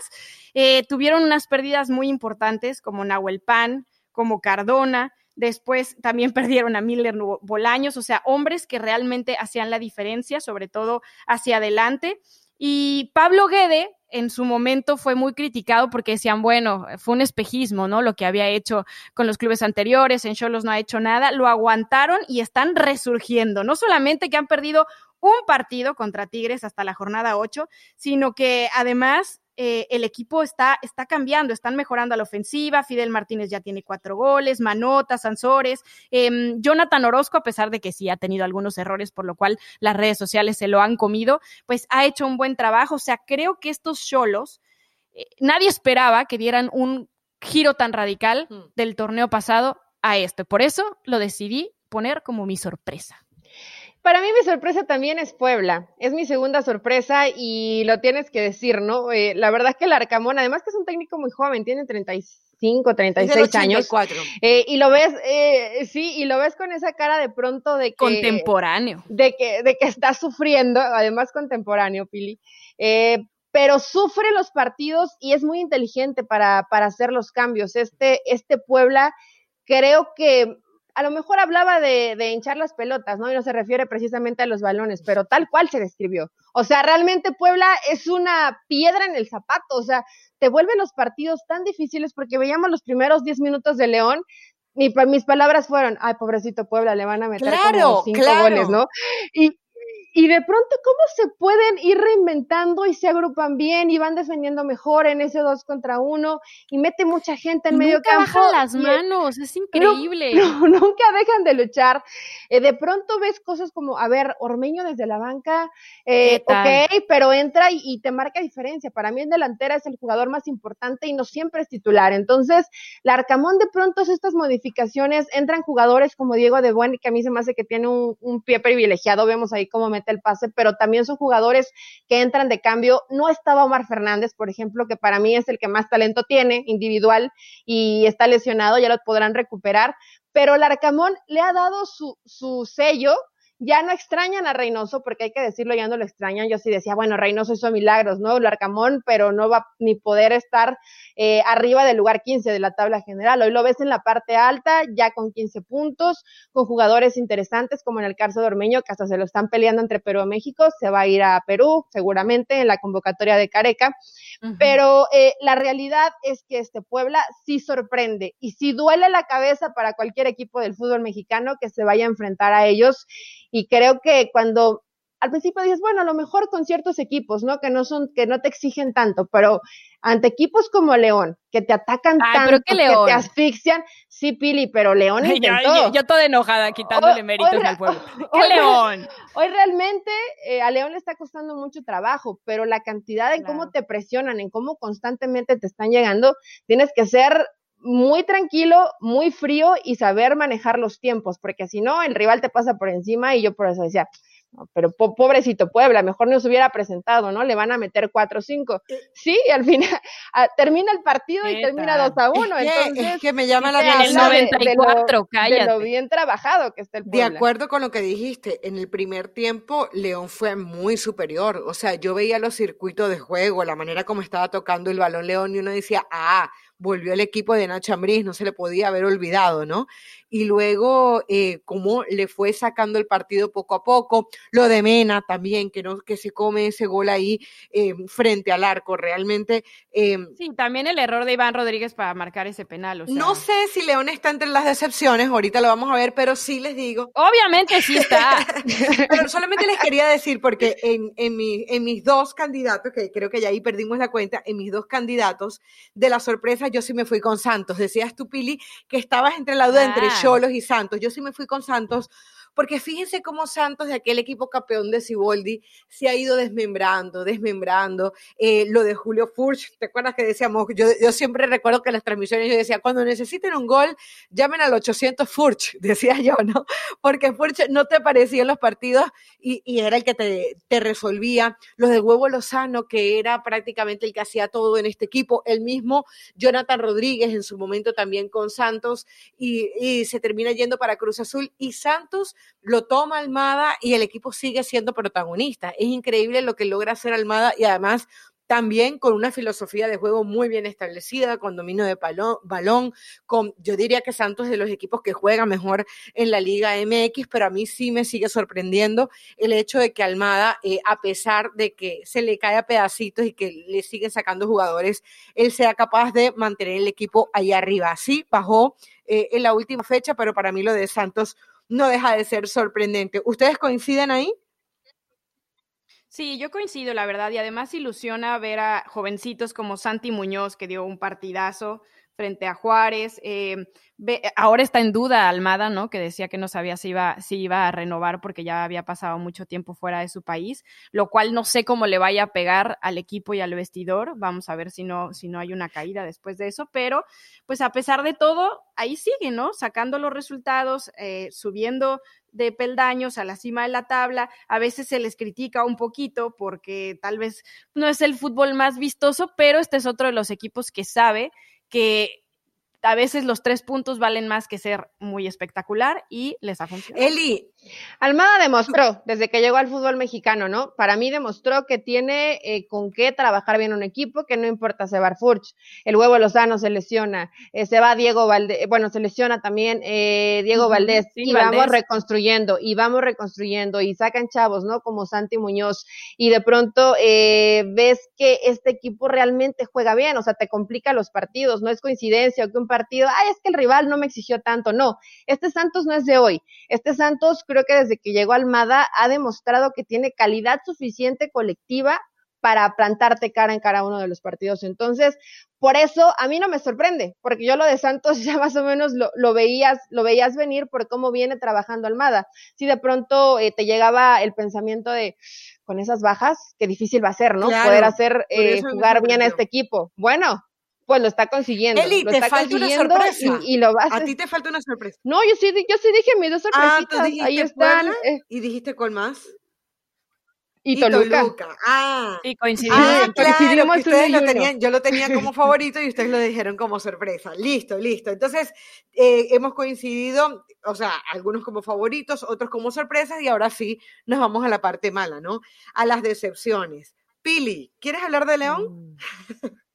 eh, tuvieron unas pérdidas muy importantes como Nahuel Pan, como Cardona. Después también (laughs) perdieron a Miller Bolaños, o sea, hombres que realmente hacían la diferencia, sobre todo hacia adelante. Y Pablo Guede, en su momento fue muy criticado porque decían, bueno, fue un espejismo, ¿no? Lo que había hecho con los clubes anteriores, en Cholos no ha hecho nada, lo aguantaron y están resurgiendo. No solamente que han perdido un partido contra Tigres hasta la jornada 8, sino que además eh, el equipo está, está cambiando, están mejorando a la ofensiva. Fidel Martínez ya tiene cuatro goles, Manota, Sansores. Em, Jonathan Orozco, a pesar de que sí ha tenido algunos errores, por lo cual las redes sociales se lo han comido, pues ha hecho un buen trabajo. O sea, creo que estos cholos, eh, nadie esperaba que dieran un giro tan radical mm. del torneo pasado a esto. Por eso lo decidí poner como mi sorpresa. Para mí mi sorpresa también es Puebla. Es mi segunda sorpresa y lo tienes que decir, ¿no? Eh, la verdad es que el Arcamón, además que es un técnico muy joven, tiene 35, 36 años. Eh, y lo ves, eh, sí, y lo ves con esa cara de pronto de que... Contemporáneo. De que, de que está sufriendo, además contemporáneo, Pili. Eh, pero sufre los partidos y es muy inteligente para, para hacer los cambios. Este, este Puebla creo que a lo mejor hablaba de, hinchar las pelotas, ¿no? Y no se refiere precisamente a los balones, pero tal cual se describió. O sea, realmente Puebla es una piedra en el zapato, o sea, te vuelven los partidos tan difíciles porque veíamos los primeros 10 minutos de León y mis palabras fueron, ay, pobrecito Puebla, le van a meter como cinco goles, ¿no? Y, y de pronto cómo se pueden ir reinventando y se agrupan bien y van defendiendo mejor en ese dos contra uno y mete mucha gente en medio nunca campo. Bajan las manos, es increíble. No, (laughs) nunca dejan de luchar. Eh, de pronto ves cosas como, a ver, Ormeño desde la banca, eh, ok, pero entra y, te marca diferencia. Para mí en delantera es el jugador más importante y no siempre es titular. Entonces, la Arcamón de pronto estas modificaciones, entran jugadores como Diego de Buen, que a mí se me hace que tiene un, un pie privilegiado, vemos ahí cómo me el pase, pero también son jugadores que entran de cambio. No estaba Omar Fernández, por ejemplo, que para mí es el que más talento tiene individual y está lesionado, ya lo podrán recuperar, pero el Arcamón le ha dado su, su sello ya no extrañan a Reynoso, porque hay que decirlo, ya no lo extrañan. Yo sí decía, bueno, Reynoso hizo milagros, ¿no? El Arcamón, pero no va ni poder estar eh, arriba del lugar 15 de la tabla general. Hoy lo ves en la parte alta, ya con 15 puntos, con jugadores interesantes, como en el caso de Ormeño, que hasta se lo están peleando entre Perú y México. Se va a ir a Perú, seguramente, en la convocatoria de Careca. Pero eh, la realidad es que este Puebla sí sorprende y sí duele la cabeza para cualquier equipo del fútbol mexicano que se vaya a enfrentar a ellos y creo que cuando al principio dices, bueno, a lo mejor con ciertos equipos, ¿no? Que no son, que no te exigen tanto, pero ante equipos como León, que te atacan tanto, que te asfixian, sí, Pili, pero León intentó. yo, toda enojada quitándole méritos al pueblo. (laughs) ¡Qué León! Hoy realmente eh, a León le está costando mucho trabajo, pero la cantidad en cómo te presionan, en cómo constantemente te están llegando, tienes que ser muy tranquilo, muy frío y saber manejar los tiempos, porque si no, el rival te pasa por encima y yo por eso decía, pero pobrecito Puebla, mejor no se hubiera presentado, ¿no? Le van a meter 4 o 5. Sí, y al final (laughs) termina el partido y termina 2 a 1. Es que, entonces, es que me llama la atención. El 94, cállate. De lo bien trabajado que está el Puebla. De acuerdo con lo que dijiste, en el primer tiempo León fue muy superior. O sea, yo veía los circuitos de juego, la manera como estaba tocando el balón León y uno decía, ah, volvió el equipo de Nacho Ambriz, no se le podía haber olvidado, ¿no? Y luego, eh, cómo le fue sacando el partido poco a poco, lo de Mena también, que, no, que se come ese gol ahí eh, frente al arco, realmente. Eh, sí, también el error de Iván Rodríguez para marcar ese penal. No sé si León está entre las decepciones, ahorita lo vamos a ver, pero sí les digo. Obviamente sí está. (laughs) pero solamente les quería decir, porque en, en, mi, en mis dos candidatos, que creo que ya ahí perdimos la cuenta, en mis dos candidatos de la sorpresa yo sí me fui con Santos. Decías tú, Pili, que estabas entre la duda entre ah. Cholos y Santos. Yo sí me fui con Santos porque fíjense cómo Santos de aquel equipo campeón de Ciboldi se ha ido desmembrando, desmembrando. Eh, lo de Julio Furch, ¿te acuerdas que decíamos? Yo, yo siempre recuerdo que en las transmisiones yo decía, cuando necesiten un gol, llamen al 800 Furch, (laughs) decía yo, ¿no? Porque Furch no te aparecía en los partidos y, era el que te, te, resolvía. Los de Huevo Lozano, que era prácticamente el que hacía todo en este equipo. El mismo Jonathan Rodríguez en su momento también con Santos y, y se termina yendo para Cruz Azul. Y Santos lo toma Almada y el equipo sigue siendo protagonista. Es increíble lo que logra hacer Almada y además también con una filosofía de juego muy bien establecida, con dominio de balón, con, yo diría que Santos es de los equipos que juega mejor en la Liga MX, pero a mí sí me sigue sorprendiendo el hecho de que Almada, eh, a pesar de que se le cae a pedacitos y que le siguen sacando jugadores, él sea capaz de mantener el equipo ahí arriba. Sí, bajó eh, en la última fecha, pero para mí lo de Santos no deja de ser sorprendente. ¿Ustedes coinciden ahí? Sí, yo coincido, la verdad, y además ilusiona ver a jovencitos como Santi Muñoz, que dio un partidazo frente a Juárez. Eh, ahora está en duda Almada, ¿no? Que decía que no sabía si iba, si iba a renovar porque ya había pasado mucho tiempo fuera de su país, lo cual no sé cómo le vaya a pegar al equipo y al vestidor. Vamos a ver si no, si no hay una caída después de eso, pero pues a pesar de todo, ahí sigue, ¿no? Sacando los resultados, eh, subiendo de peldaños a la cima de la tabla. A veces se les critica un poquito porque tal vez no es el fútbol más vistoso, pero este es otro de los equipos que sabe que a veces los tres puntos valen más que ser muy espectacular y les ha funcionado. Eli, Almada demostró desde que llegó al fútbol mexicano, ¿no? Para mí demostró que tiene eh, con qué trabajar bien un equipo, que no importa se va Furch, el huevo Lozano se lesiona, eh, se va Diego Valdés, bueno, se lesiona también eh, Diego Valdés y vamos reconstruyendo y vamos reconstruyendo y sacan chavos, ¿no? Como Santi Muñoz y de pronto ves que este equipo realmente juega bien, o sea, te complica los partidos, no es coincidencia o que un partido, ay, es que el rival no me exigió tanto, no, este Santos no es de hoy, este Santos creo que desde que llegó Almada ha demostrado que tiene calidad suficiente colectiva para plantarte cara en cada uno de los partidos. Entonces, por eso a mí no me sorprende, porque yo lo de Santos (laughs) ya más o menos lo, veías, lo veías venir por cómo viene trabajando Almada. Si de pronto eh, te llegaba el pensamiento de con esas bajas, qué difícil va a ser, ¿no? Poder hacer eh, jugar bien a este equipo. Bueno, pues lo está consiguiendo. Eli, lo te falta una sorpresa. Y, lo vas a ti te falta una sorpresa. No, yo sí, yo sí dije mis dos ah, sorpresitas. Ahí están. Eh. ¿Y dijiste cuál más? Y, Toluca. Ah, sí, coincidimos. Ah, claro, ustedes lo tenían, yo lo tenía como (laughs) favorito y ustedes lo dijeron como sorpresa. Listo, listo. Entonces, eh, hemos coincidido, o sea, algunos como favoritos, otros como sorpresas, y ahora sí nos vamos a la parte mala, ¿no? A las decepciones. Pili, ¿quieres hablar de León? Mm. (laughs)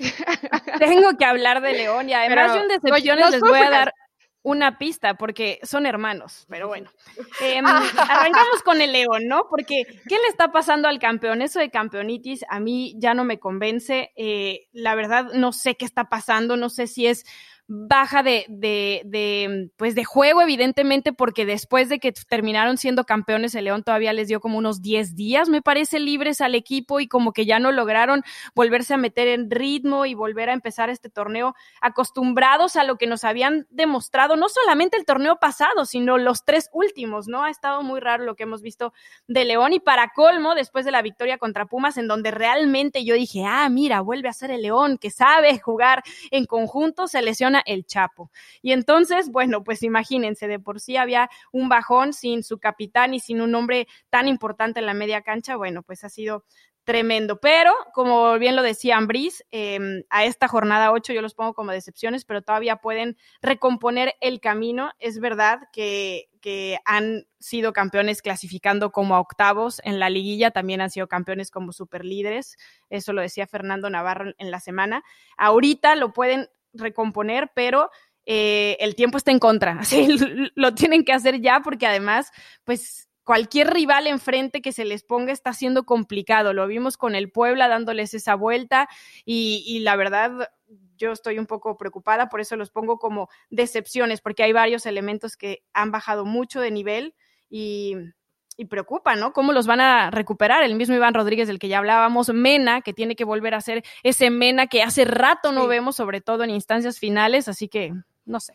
(laughs) Tengo que hablar de León y además de un decepciones les voy a dar una pista porque son hermanos, pero bueno. (laughs) Em, (laughs) arrancamos con el León, ¿no? Porque ¿qué le está pasando al campeón? Eso de campeonitis a mí ya no me convence. Eh, la verdad no sé qué está pasando, no sé si es baja de, de, pues de juego, evidentemente, porque después de que terminaron siendo campeones, el León todavía les dio como unos 10 días, me parece, libres al equipo y como que ya no lograron volverse a meter en ritmo y volver a empezar este torneo acostumbrados a lo que nos habían demostrado, no solamente el torneo pasado, sino los tres últimos, ¿no? Ha estado muy raro lo que hemos visto de León y para colmo, después de la victoria contra Pumas, en donde realmente yo dije, ah, mira, vuelve a ser el León, que sabe jugar en conjunto, se lesiona El Chapo. Y entonces, bueno, pues imagínense, de por sí había un bajón sin su capitán y sin un hombre tan importante en la media cancha, bueno, pues ha sido tremendo. Pero, como bien lo decía Ambris, em, a esta jornada 8 yo los pongo como decepciones, pero todavía pueden recomponer el camino. Es verdad que, han sido campeones clasificando como octavos en la liguilla, también han sido campeones como superlíderes. Eso lo decía Fernando Navarro en la semana. Ahorita lo pueden recomponer, pero eh, el tiempo está en contra. (laughs) Así lo tienen que hacer ya porque además, pues cualquier rival enfrente que se les ponga está siendo complicado. Lo vimos con el Puebla dándoles esa vuelta y, la verdad yo estoy un poco preocupada, por eso los pongo como decepciones, porque hay varios elementos que han bajado mucho de nivel y, y preocupa, ¿no? ¿Cómo los van a recuperar? El mismo Iván Rodríguez del que ya hablábamos, Mena, que tiene que volver a ser ese Mena que hace rato no vemos, sobre todo en instancias finales, así que no sé.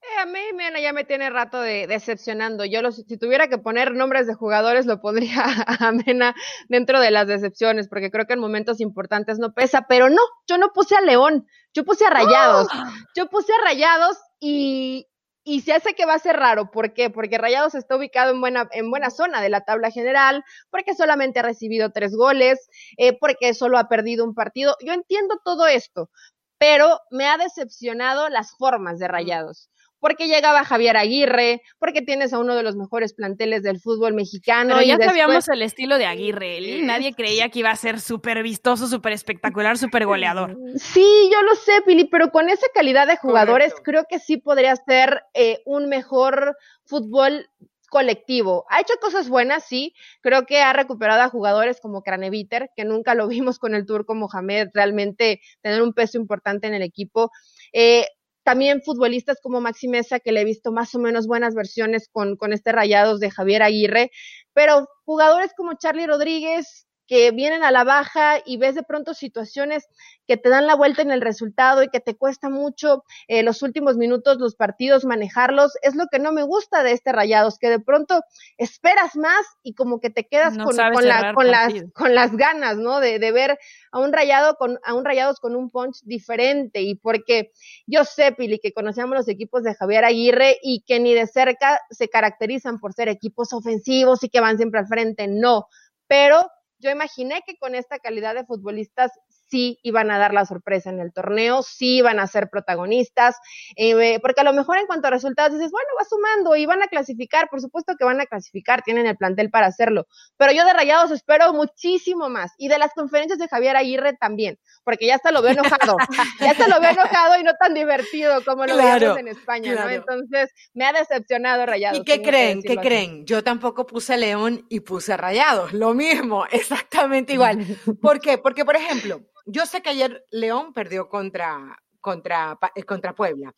Eh, a mí Mena ya me tiene rato de, decepcionando. Yo si tuviera que poner nombres de jugadores, lo pondría (laughs) a Mena dentro de las decepciones, porque creo que en momentos importantes no pesa, pero no, yo no puse a León, yo puse a Rayados, ¡Oh! yo puse a Rayados y, y se hace que va a ser raro. ¿Por qué? Porque Rayados está ubicado en buena, en buena zona de la tabla general, porque solamente ha recibido tres goles, eh, porque solo ha perdido un partido. Yo entiendo todo esto, pero me ha decepcionado las formas de Rayados porque llegaba Javier Aguirre, porque tienes a uno de los mejores planteles del fútbol mexicano. Pero ya sabíamos el estilo de Aguirre, y nadie creía que iba a ser súper vistoso, súper espectacular, súper goleador. Sí, yo lo sé, Pili, pero con esa calidad de jugadores creo que sí podría ser eh, un mejor fútbol colectivo. Ha hecho cosas buenas, sí. Creo que ha recuperado a jugadores como Craneviter, que nunca lo (laughs) vimos con el Turco Mohamed realmente tener un peso importante en el equipo. Eh, también futbolistas como Maxi Mesa, que le he visto más o menos buenas versiones con, con este Rayados de Javier Aguirre, pero jugadores como Charlie Rodríguez, que vienen a la baja y ves de pronto situaciones que te dan la vuelta en el resultado y que te cuesta mucho eh, los últimos minutos los partidos manejarlos, es lo que no me gusta de este Rayados, que de pronto esperas más y como que te quedas con, con, la, con, las, con las ganas, ¿no? De, de, ver a un Rayado con, a un Rayados con un punch diferente. Y porque yo sé, Pili, que conocíamos los equipos de Javier Aguirre y que ni de cerca se caracterizan por ser equipos ofensivos y que van siempre al frente, no, pero yo imaginé que con esta calidad de futbolistas sí iban a dar la sorpresa en el torneo, sí iban a ser protagonistas, eh, porque a lo mejor en cuanto a resultados dices, bueno, va sumando y van a clasificar, por supuesto que van a clasificar, tienen el plantel para hacerlo, pero yo de Rayados espero muchísimo más y de las conferencias de Javier Aguirre también, porque ya hasta lo veo enojado, ya hasta lo veo (laughs) enojado y no tan divertido como lo vemos en España, ¿no? Entonces me ha decepcionado Rayados. ¿Y qué creen? ¿Qué creen? Yo tampoco puse a León y puse a Rayados, lo mismo, (laughs) exactamente igual. ¿Por qué? Porque, por ejemplo, yo sé que ayer León perdió contra, contra, eh, contra Puebla.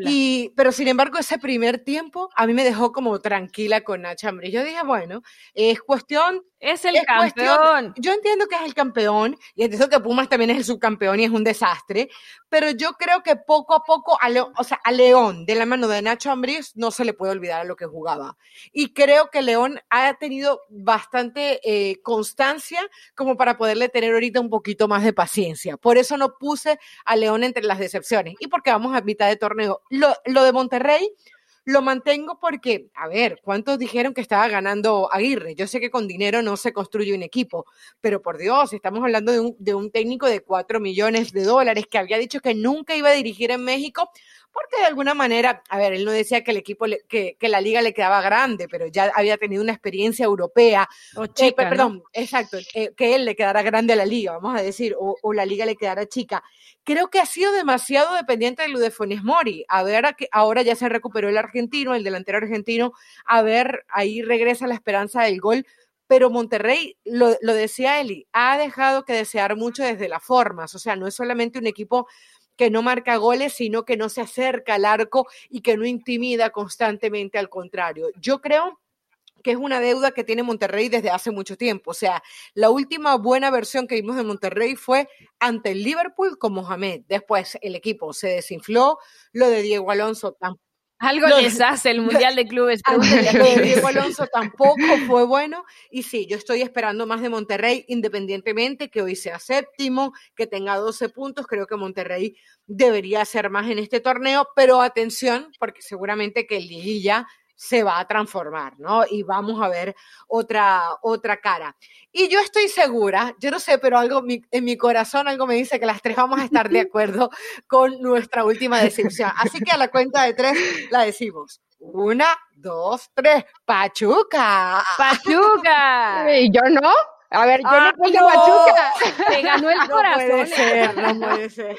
Y, pero sin embargo, ese primer tiempo a mí me dejó como tranquila con Nacha Ambrí. Yo dije, bueno, es cuestión es el campeón. yo entiendo que es el campeón y entiendo que Pumas también es el subcampeón y es un desastre, pero yo creo que poco a poco, a León, o sea, a León, de la mano de Nacho Ambriz, no se le puede olvidar a lo que jugaba. Y creo que León ha tenido bastante eh, constancia como para poderle tener ahorita un poquito más de paciencia. Por eso no puse a León entre las decepciones y porque vamos a mitad de torneo. Lo, lo de Monterrey lo mantengo porque, a ver, ¿cuántos dijeron que estaba ganando Aguirre? Yo sé que con dinero no se construye un equipo, pero por Dios, estamos hablando de un, de un técnico de 4 millones de dólares que había dicho que nunca iba a dirigir en México porque de alguna manera, a ver, él no decía que el equipo, que, que, la liga le quedaba grande, pero ya había tenido una experiencia europea. O eh, chica, perdón, exacto, eh, que él le quedara grande a la liga, vamos a decir, o, o, la liga le quedara chica. Creo que ha sido demasiado dependiente de lo de Funes Mori. A ver, ahora ya se recuperó el argentino, el delantero argentino, a ver, ahí regresa la esperanza del gol pero Monterrey, lo, lo, decía Eli, ha dejado que desear mucho desde las formas, o sea, no es solamente un equipo que no marca goles, sino que no se acerca al arco y que no intimida constantemente al contrario. Yo creo que es una deuda que tiene Monterrey desde hace mucho tiempo. O sea, la última buena versión que vimos de Monterrey fue ante el Liverpool con Mohamed. Después el equipo se desinfló, lo de Diego Alonso Algo les hace el Mundial de Clubes. Diego Alonso tampoco fue bueno. Y sí, yo estoy esperando más de Monterrey, independientemente que hoy sea séptimo, que tenga 12 puntos. Creo que Monterrey debería hacer más en este torneo, pero atención, porque seguramente que el Liguilla se va a transformar, ¿no? Y vamos a ver otra, otra cara. Y yo estoy segura, yo no sé, pero algo en mi corazón algo me dice que las tres vamos a estar de (laughs) acuerdo con nuestra última decisión. Así que a la cuenta de tres la decimos. Una, dos, tres. Pachuca. Pachuca. (laughs) ¿Y yo no? A ver, yo no puse Pachuca. Te ganó el corazón. (laughs) No puede ser, no (laughs) puede ser.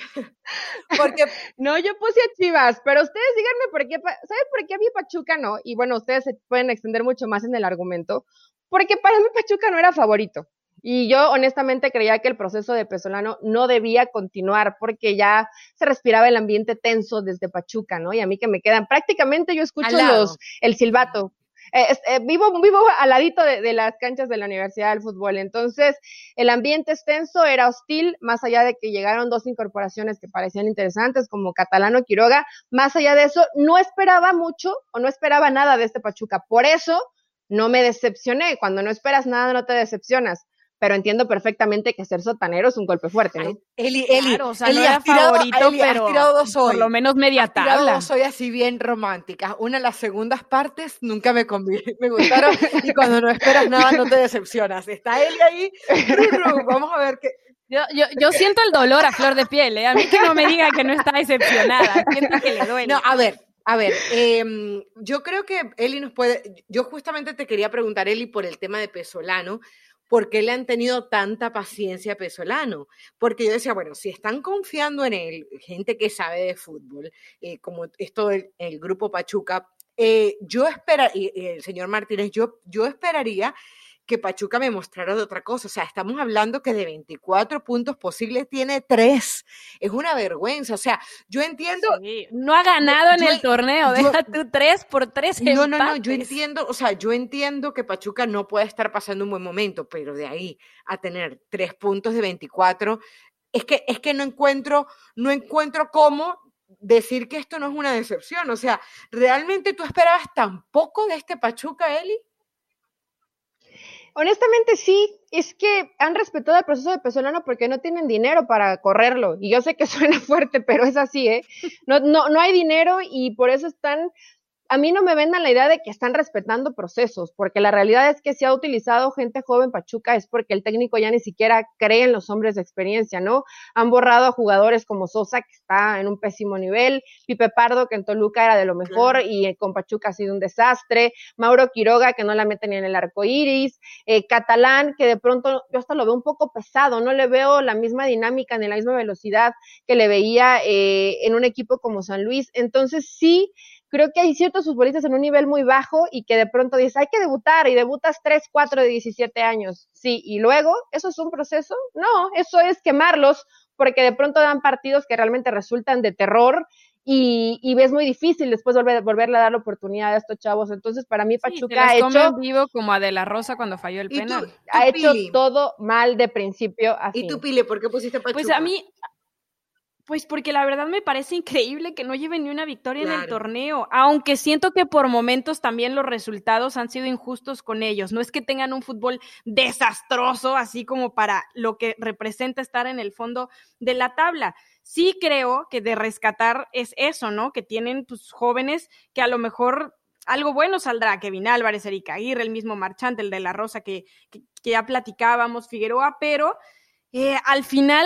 Porque no, yo puse a Chivas, pero ustedes díganme por qué, ¿saben por qué a mí Pachuca no? Y bueno, ustedes se pueden extender mucho más en el argumento, porque para mí Pachuca no era favorito. Y yo honestamente creía que el proceso de Pesolano no debía continuar porque ya se respiraba el ambiente tenso desde Pachuca, ¿no? Y a mí que me quedan, prácticamente yo escucho los, el silbato, eh, eh, vivo, vivo al ladito de, las canchas de la Universidad del Fútbol. Entonces, el ambiente extenso era hostil, más allá de que llegaron dos incorporaciones que parecían interesantes, como Catalano Quiroga. Más allá de eso, no esperaba mucho o no esperaba nada de este Pachuca. Por eso, no me decepcioné. Cuando no esperas nada, no te decepcionas pero entiendo perfectamente que ser sotanero es un golpe fuerte, ¿no? Eli, Eli, o sea, no era favorito, pero por lo menos media tabla. soy así bien romántica. Una de las segundas partes nunca me, me gustaron y cuando no esperas nada no te decepcionas. Está Eli ahí, vamos a ver qué... Yo, yo, yo, siento el dolor a flor de piel, ¿eh? A mí que no me diga que no está decepcionada, siento que le duele. No, a ver, a ver, eh, yo creo que Eli nos puede, yo justamente te quería preguntar, Eli, por el tema de Pesolano, ¿por qué le han tenido tanta paciencia a Pesolano? Porque yo decía, bueno, si están confiando en él, gente que sabe de fútbol, eh, como esto del el grupo Pachuca, eh, yo esperaría, el señor Martínez, yo, yo esperaría que Pachuca me mostrara de otra cosa. O sea, estamos hablando que de 24 puntos posibles tiene 3. Es una vergüenza. O sea, yo entiendo. no ha ganado en el torneo. Deja tú 3 por 3 No, no, no. Yo entiendo, o sea, yo entiendo que Pachuca no puede estar pasando un buen momento, pero de ahí a tener 3 puntos de 24, es que, es que no encuentro, no encuentro cómo decir que esto no es una decepción. O sea, ¿realmente tú esperabas tan poco de este Pachuca, Eli? Honestamente sí, es que han respetado el proceso de Pesolano porque no tienen dinero para correrlo. Y yo sé que (laughs) suena fuerte, pero es así, ¿eh? No, no, no hay dinero y por eso están a mí no me vendan la idea de que están respetando procesos, porque la realidad es que si ha utilizado gente joven Pachuca es porque el técnico ya ni siquiera cree en los hombres de experiencia, ¿no? Han borrado a jugadores como Sosa, que está en un pésimo nivel, Pipe Pardo, que en Toluca era de lo mejor y con Pachuca ha sido un desastre, Mauro Quiroga, que no la mete ni en el arco iris, eh, Catalán, que de pronto yo hasta lo veo un poco pesado, no le veo la misma dinámica ni la misma velocidad que le veía eh, en un equipo como San Luis. Entonces sí, creo que hay ciertos futbolistas en un nivel muy bajo y que de pronto dices, hay que debutar y debutas 3, 4 de 17 años. Sí, y luego, ¿eso es un proceso? No, eso es quemarlos porque de pronto dan partidos que realmente resultan de terror y, y ves muy difícil después volver, volverle a dar la oportunidad a estos chavos. Entonces, para mí, Pachuca ha hecho. vivo como a De La Rosa cuando falló el penal. ha hecho todo mal de principio a fin. ¿Y tú, Pile, por qué pusiste Pachuca? Pues a mí, pues porque la verdad me parece increíble que no lleven ni una victoria en el torneo, aunque siento que por momentos también los resultados han sido injustos con ellos. No es que tengan un fútbol desastroso, así como para lo que representa estar en el fondo de la tabla. Sí creo que de rescatar es eso, ¿no? Que tienen pues, jóvenes que a lo mejor algo bueno saldrá, Kevin Álvarez, Erika Aguirre, el mismo Marchante, el de la Rosa que, que, ya platicábamos, Figueroa, pero eh, al final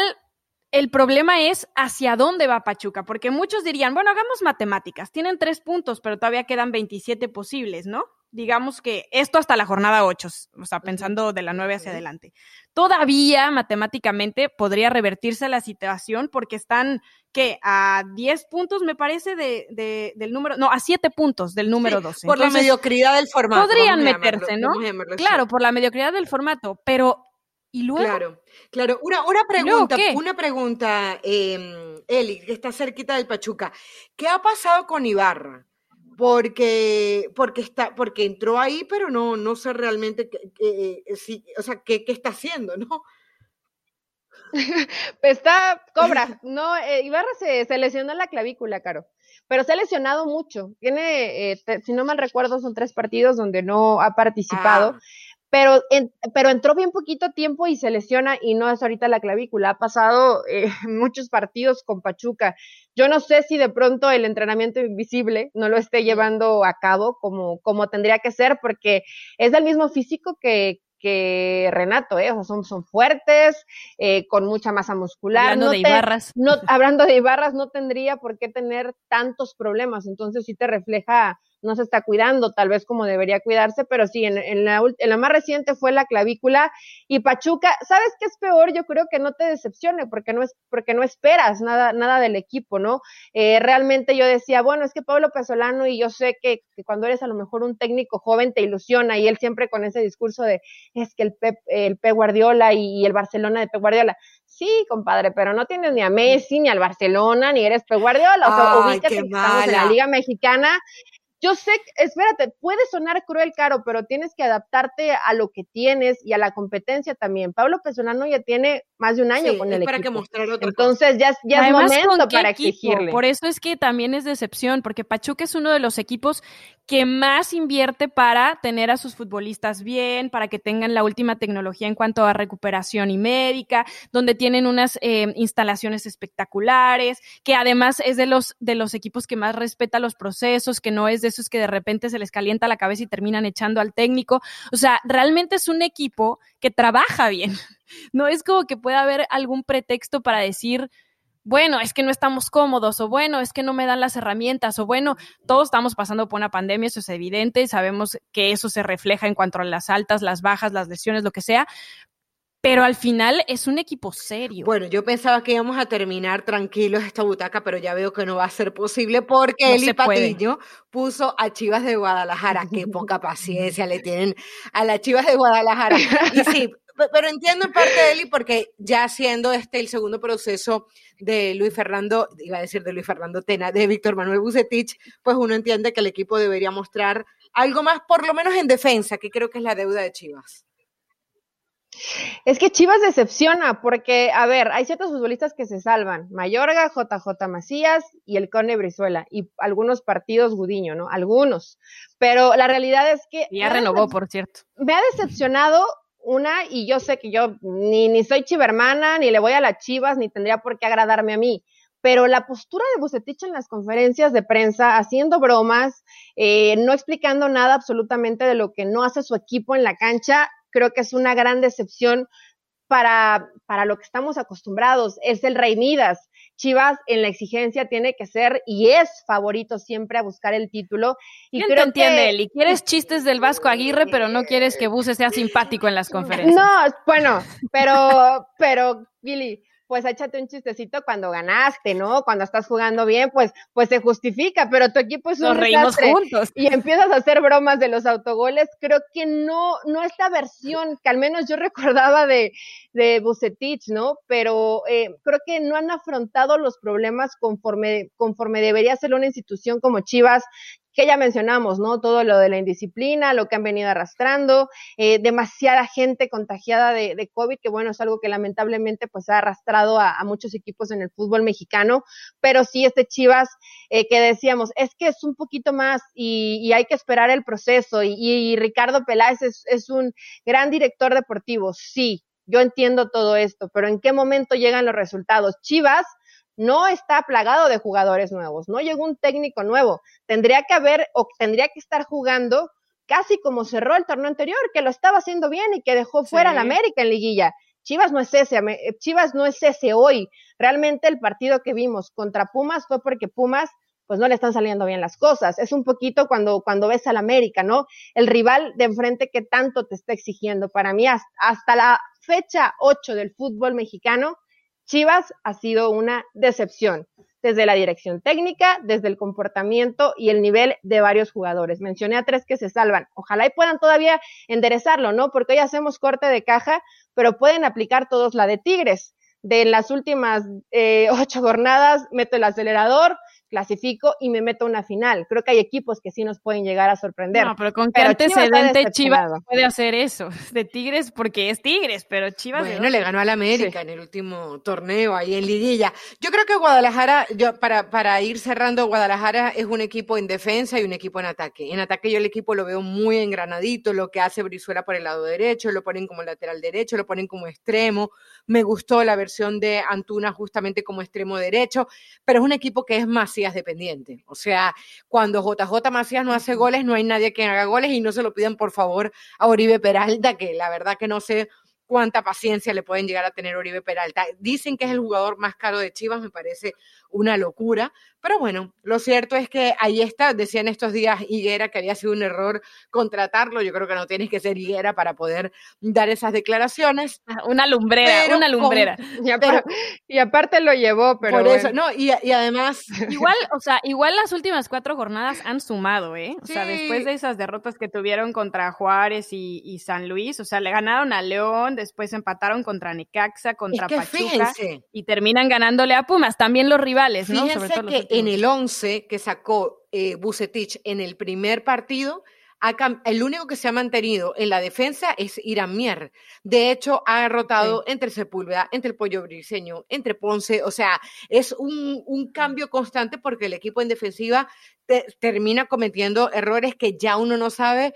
el problema es hacia dónde va Pachuca, porque muchos dirían, bueno, hagamos matemáticas, tienen tres puntos, pero todavía quedan 27 posibles, ¿no? Digamos que esto hasta la jornada 8, o sea, pensando de la 9 hacia adelante. Todavía matemáticamente podría revertirse la situación porque están, ¿qué? A 10 puntos, me parece, de, del número, no, a 7 puntos del número 12. Por la mediocridad del formato. Podrían meterse, ¿no? Claro, por la mediocridad del formato, pero ¿y luego? Claro. Claro, una, una pregunta, una pregunta, eh, Eli, que está cerquita del Pachuca. ¿Qué ha pasado con Ibarra? Porque, porque, está, porque entró ahí, pero no, no sé realmente qué, eh, o sea, qué, qué está haciendo, ¿no? (laughs) Está, cobra. No, eh, Ibarra se, se, lesionó la clavícula, Caro. Pero se ha lesionado mucho. Tiene, eh, si no mal recuerdo, son tres partidos donde no ha participado. Ah pero, pero entró bien poquito tiempo y se lesiona y no es ahorita la clavícula. Ha pasado eh, (laughs) muchos partidos con Pachuca. Yo no sé si de pronto el entrenamiento invisible no lo esté llevando a cabo como, como tendría que ser, porque es del mismo físico que, que Renato, ¿eh? O sea, son, son fuertes, eh, con mucha masa muscular. Hablando de Ibarras. No, hablando de Ibarras, no tendría por qué tener tantos problemas. Entonces sí te refleja no se está cuidando tal vez como debería cuidarse, pero sí, en, en, la, en la más reciente fue la clavícula y Pachuca, ¿sabes qué es peor? Yo creo que no te decepcione porque no, es, porque no esperas nada, nada del equipo, ¿no? Eh, realmente yo decía, bueno, es que Pablo Pesolano y yo sé que, que, cuando eres a lo mejor un técnico joven te ilusiona y él siempre con ese discurso de es que el Pep, el Pep Guardiola y, el Barcelona de Pep Guardiola, Sí, compadre, pero no tienes ni a Messi, ni al Barcelona, ni eres Pep Guardiola. O sea, ubícate que estamos en la Liga Mexicana yo sé, espérate, puede sonar cruel, Caro, pero tienes que adaptarte a lo que tienes y a la competencia también. Pablo Pesolano ya tiene más de un año con el para equipo. Que Entonces ya, ya es momento para exigirle. Por eso es que también es decepción, porque Pachuca es uno de los equipos que más invierte para tener a sus futbolistas bien, para que tengan la última tecnología en cuanto a recuperación y médica, donde tienen unas eh, instalaciones espectaculares, que además es de los, de los equipos que más respeta los procesos, que no es de esos que de repente se les calienta la cabeza y terminan echando al técnico. O sea, realmente es un equipo que trabaja bien. No es como que pueda haber algún pretexto para decir, bueno, es que no estamos cómodos, o bueno, es que no me dan las herramientas, o bueno, todos estamos pasando por una pandemia, eso es evidente, sabemos que eso se refleja en cuanto a las altas, las bajas, las lesiones, lo que sea, pero al final es un equipo serio. Bueno, yo pensaba que íbamos a terminar tranquilos esta butaca, pero ya veo que no va a ser posible porque no Eli Patiño puso a Chivas de Guadalajara. Qué poca paciencia le tienen a las Chivas de Guadalajara. Y sí, (laughs) pero entiendo en parte de Eli porque ya siendo este el segundo proceso de Luis Fernando, iba a decir de Luis Fernando Tena, de Víctor Manuel Bucetich, pues uno entiende que el equipo debería mostrar algo más, por lo menos en defensa, que creo que es la deuda de Chivas. Es que Chivas decepciona porque, a ver, hay ciertos futbolistas que se salvan. Mayorga, JJ Macías y el Cone Brizuela. Y algunos partidos Gudiño, ¿no? Algunos. Pero la realidad es que... Ya renovó, por cierto. Me ha decepcionado una y yo sé que yo ni, ni soy chivermana, ni le voy a las Chivas, ni tendría por qué agradarme a mí pero la postura de Bucetich en las conferencias de prensa, haciendo bromas, eh, no explicando nada absolutamente de lo que no hace su equipo en la cancha, creo que es una gran decepción para, para lo que estamos acostumbrados. Es el Rey Midas. Chivas en la exigencia tiene que ser y es favorito siempre a buscar el título. Y ¿Quién te entiende, Eli? Quieres chistes del Vasco Aguirre, pero no quieres que Buse sea simpático en las (laughs) conferencias. No, bueno, pero, pero, Billy, pues échate un chistecito cuando ganaste, ¿no? Cuando estás jugando bien, pues, pues se justifica, pero tu equipo es un Nos reímos juntos. y empiezas a hacer bromas de los autogoles, creo que no, no esta versión que al menos yo (laughs) recordaba de, de Bucetich, ¿no? Pero eh, creo que no han afrontado los problemas conforme, conforme debería ser una institución como Chivas, que ya mencionamos, ¿no? Todo lo de la indisciplina, lo que han venido arrastrando, eh, demasiada gente contagiada de, COVID, que bueno, es algo que lamentablemente pues ha arrastrado a, muchos equipos en el fútbol mexicano, pero sí este Chivas eh, que decíamos, es que es un poquito más y, y hay que esperar el proceso y, Ricardo Peláez es un gran director deportivo, sí, yo entiendo todo esto, pero ¿en qué momento llegan los resultados? Chivas no está plagado de jugadores nuevos, no llegó un técnico nuevo, tendría que haber o tendría que estar jugando casi como cerró el torneo anterior, que lo estaba haciendo bien y que dejó fuera sí. América en liguilla. Chivas no es ese, Chivas no es ese hoy. Realmente el partido que vimos contra Pumas fue porque Pumas pues no le están saliendo bien las cosas. Es un poquito cuando, cuando ves al América, ¿no? El rival de enfrente que tanto te está exigiendo. Para mí, hasta, hasta la fecha 8 del fútbol mexicano, Chivas ha sido una decepción, desde la dirección técnica, desde el comportamiento y el nivel de varios jugadores. Mencioné a tres que se salvan. Ojalá y puedan todavía enderezarlo, ¿no? Porque hoy hacemos corte de caja, pero pueden aplicar todos la de Tigres. De las últimas eh, (laughs) ocho jornadas, meto el acelerador, clasifico y me meto a una final. Creo que hay equipos que sí nos pueden llegar a sorprender. No, pero con qué antecedente Chivas, puede hacer eso (laughs) de Tigres porque es Tigres, pero Chivas. Bueno, le ganó al América en el último torneo ahí en Liguilla. Yo creo que Guadalajara, yo para, para ir cerrando, Guadalajara es un equipo en defensa y un equipo en ataque. En ataque yo el equipo lo veo muy engranadito, lo que hace Brizuela por el lado derecho, lo ponen como lateral derecho, lo ponen como extremo. Me gustó la versión de Antuna justamente como extremo derecho, pero es un equipo que es Macías dependiente. O sea, cuando JJ Macías no hace goles, no hay nadie que haga goles y no se lo piden por favor a Oribe Peralta, que la verdad que no sé cuánta paciencia le pueden llegar a tener Oribe Peralta. Dicen que es el jugador más caro de Chivas, me parece una locura, pero bueno, lo cierto es que ahí está, decían estos días Higuera que había sido un error contratarlo, yo creo que no tienes que ser Higuera para poder dar esas declaraciones. Ah, una lumbrera, una lumbrera. y, aparte, lo llevó, pero... Por eso, no, y, además... (laughs) Igual, o sea, igual las últimas cuatro jornadas han sumado, ¿eh? O sea, después de esas derrotas que tuvieron contra Juárez y, San Luis, o sea, le ganaron a León, después empataron contra Necaxa, contra Pachuca, y terminan ganándole a Pumas, también los rivales, ¿no? Sobre todo que en el 11 que sacó eh, Bucetich en el primer partido, el único que se ha mantenido en la defensa es Irán Mier. De hecho, ha rotado entre Sepúlveda, entre el Pollo Briseño, entre Ponce. O sea, es un, cambio constante porque el equipo en defensiva termina cometiendo errores que ya uno no sabe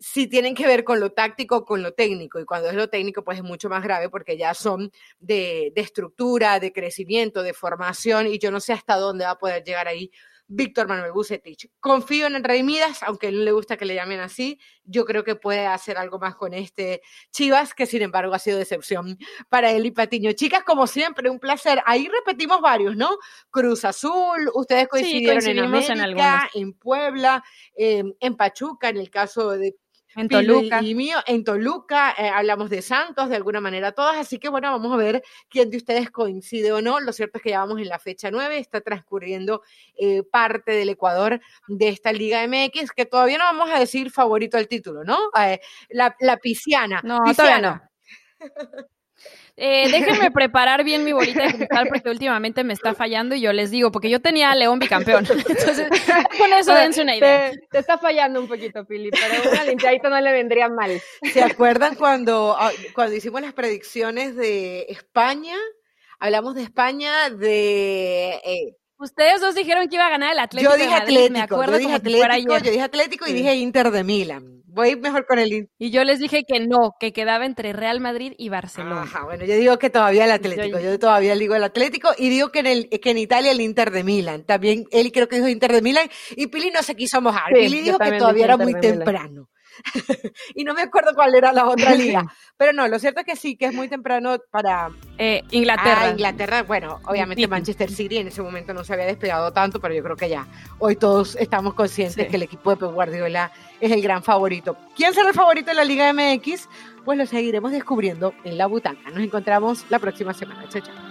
si tienen que ver con lo táctico o con lo técnico. Y cuando es lo técnico, pues es mucho más grave porque ya son de, estructura, de crecimiento, de formación, y yo no sé hasta dónde va a poder llegar ahí Víctor Manuel Bucetich. Confío en el Rey Midas, aunque no le gusta que le llamen así. Yo creo que puede hacer algo más con este Chivas, que sin embargo ha sido decepción para él y Patiño. Chicas, como siempre, un placer. Ahí repetimos varios, ¿no? Cruz Azul, ustedes coincidieron en América, en, Puebla, eh, en Pachuca, en el caso de en Toluca. Y, mío, en Toluca, eh, hablamos de Santos, de alguna manera todas, así que bueno, vamos a ver quién de ustedes coincide o no. Lo cierto es que ya vamos en la fecha 9, está transcurriendo eh, parte del Ecuador de esta Liga MX, que todavía no vamos a decir favorito al título, ¿no? Eh, la, la pisciana. No, todavía no. (laughs) Eh, déjenme preparar bien mi bolita de cristal porque últimamente me está fallando y yo les digo, porque yo tenía a León bicampeón. (laughs) Entonces, con eso dense una idea. Te, está fallando un poquito, Pili, pero una limpiadita no le vendría mal. ¿Se acuerdan cuando, ah, cuando hicimos las predicciones de España? Hablamos de España, de... Eh, Ustedes dos dijeron que iba a ganar el Atlético. Yo dije Atlético, yo dije Atlético, yo dije Atlético y dije Inter de Milán. Voy mejor con el Y yo les dije que no, que quedaba entre Real Madrid y Barcelona. Ajá, bueno, yo digo que todavía el Atlético, yo, todavía digo el Atlético y digo que en, el, que en Italia el Inter de Milán. También él creo que dijo Inter de Milán y Pili no se quiso mojar. Pili dijo que todavía era muy temprano. (laughs) y no me acuerdo cuál era la otra liga. (laughs) Pero no, lo cierto es que sí, que es muy temprano para eh, Inglaterra. Ah, Inglaterra, bueno, obviamente Manchester City en ese momento no se había despegado tanto, pero yo creo que ya hoy todos estamos conscientes que el equipo de Pep Guardiola es el gran favorito. ¿Quién será el favorito de la Liga MX? Pues lo seguiremos descubriendo en la butaca. Nos encontramos la próxima semana. Chao, chao.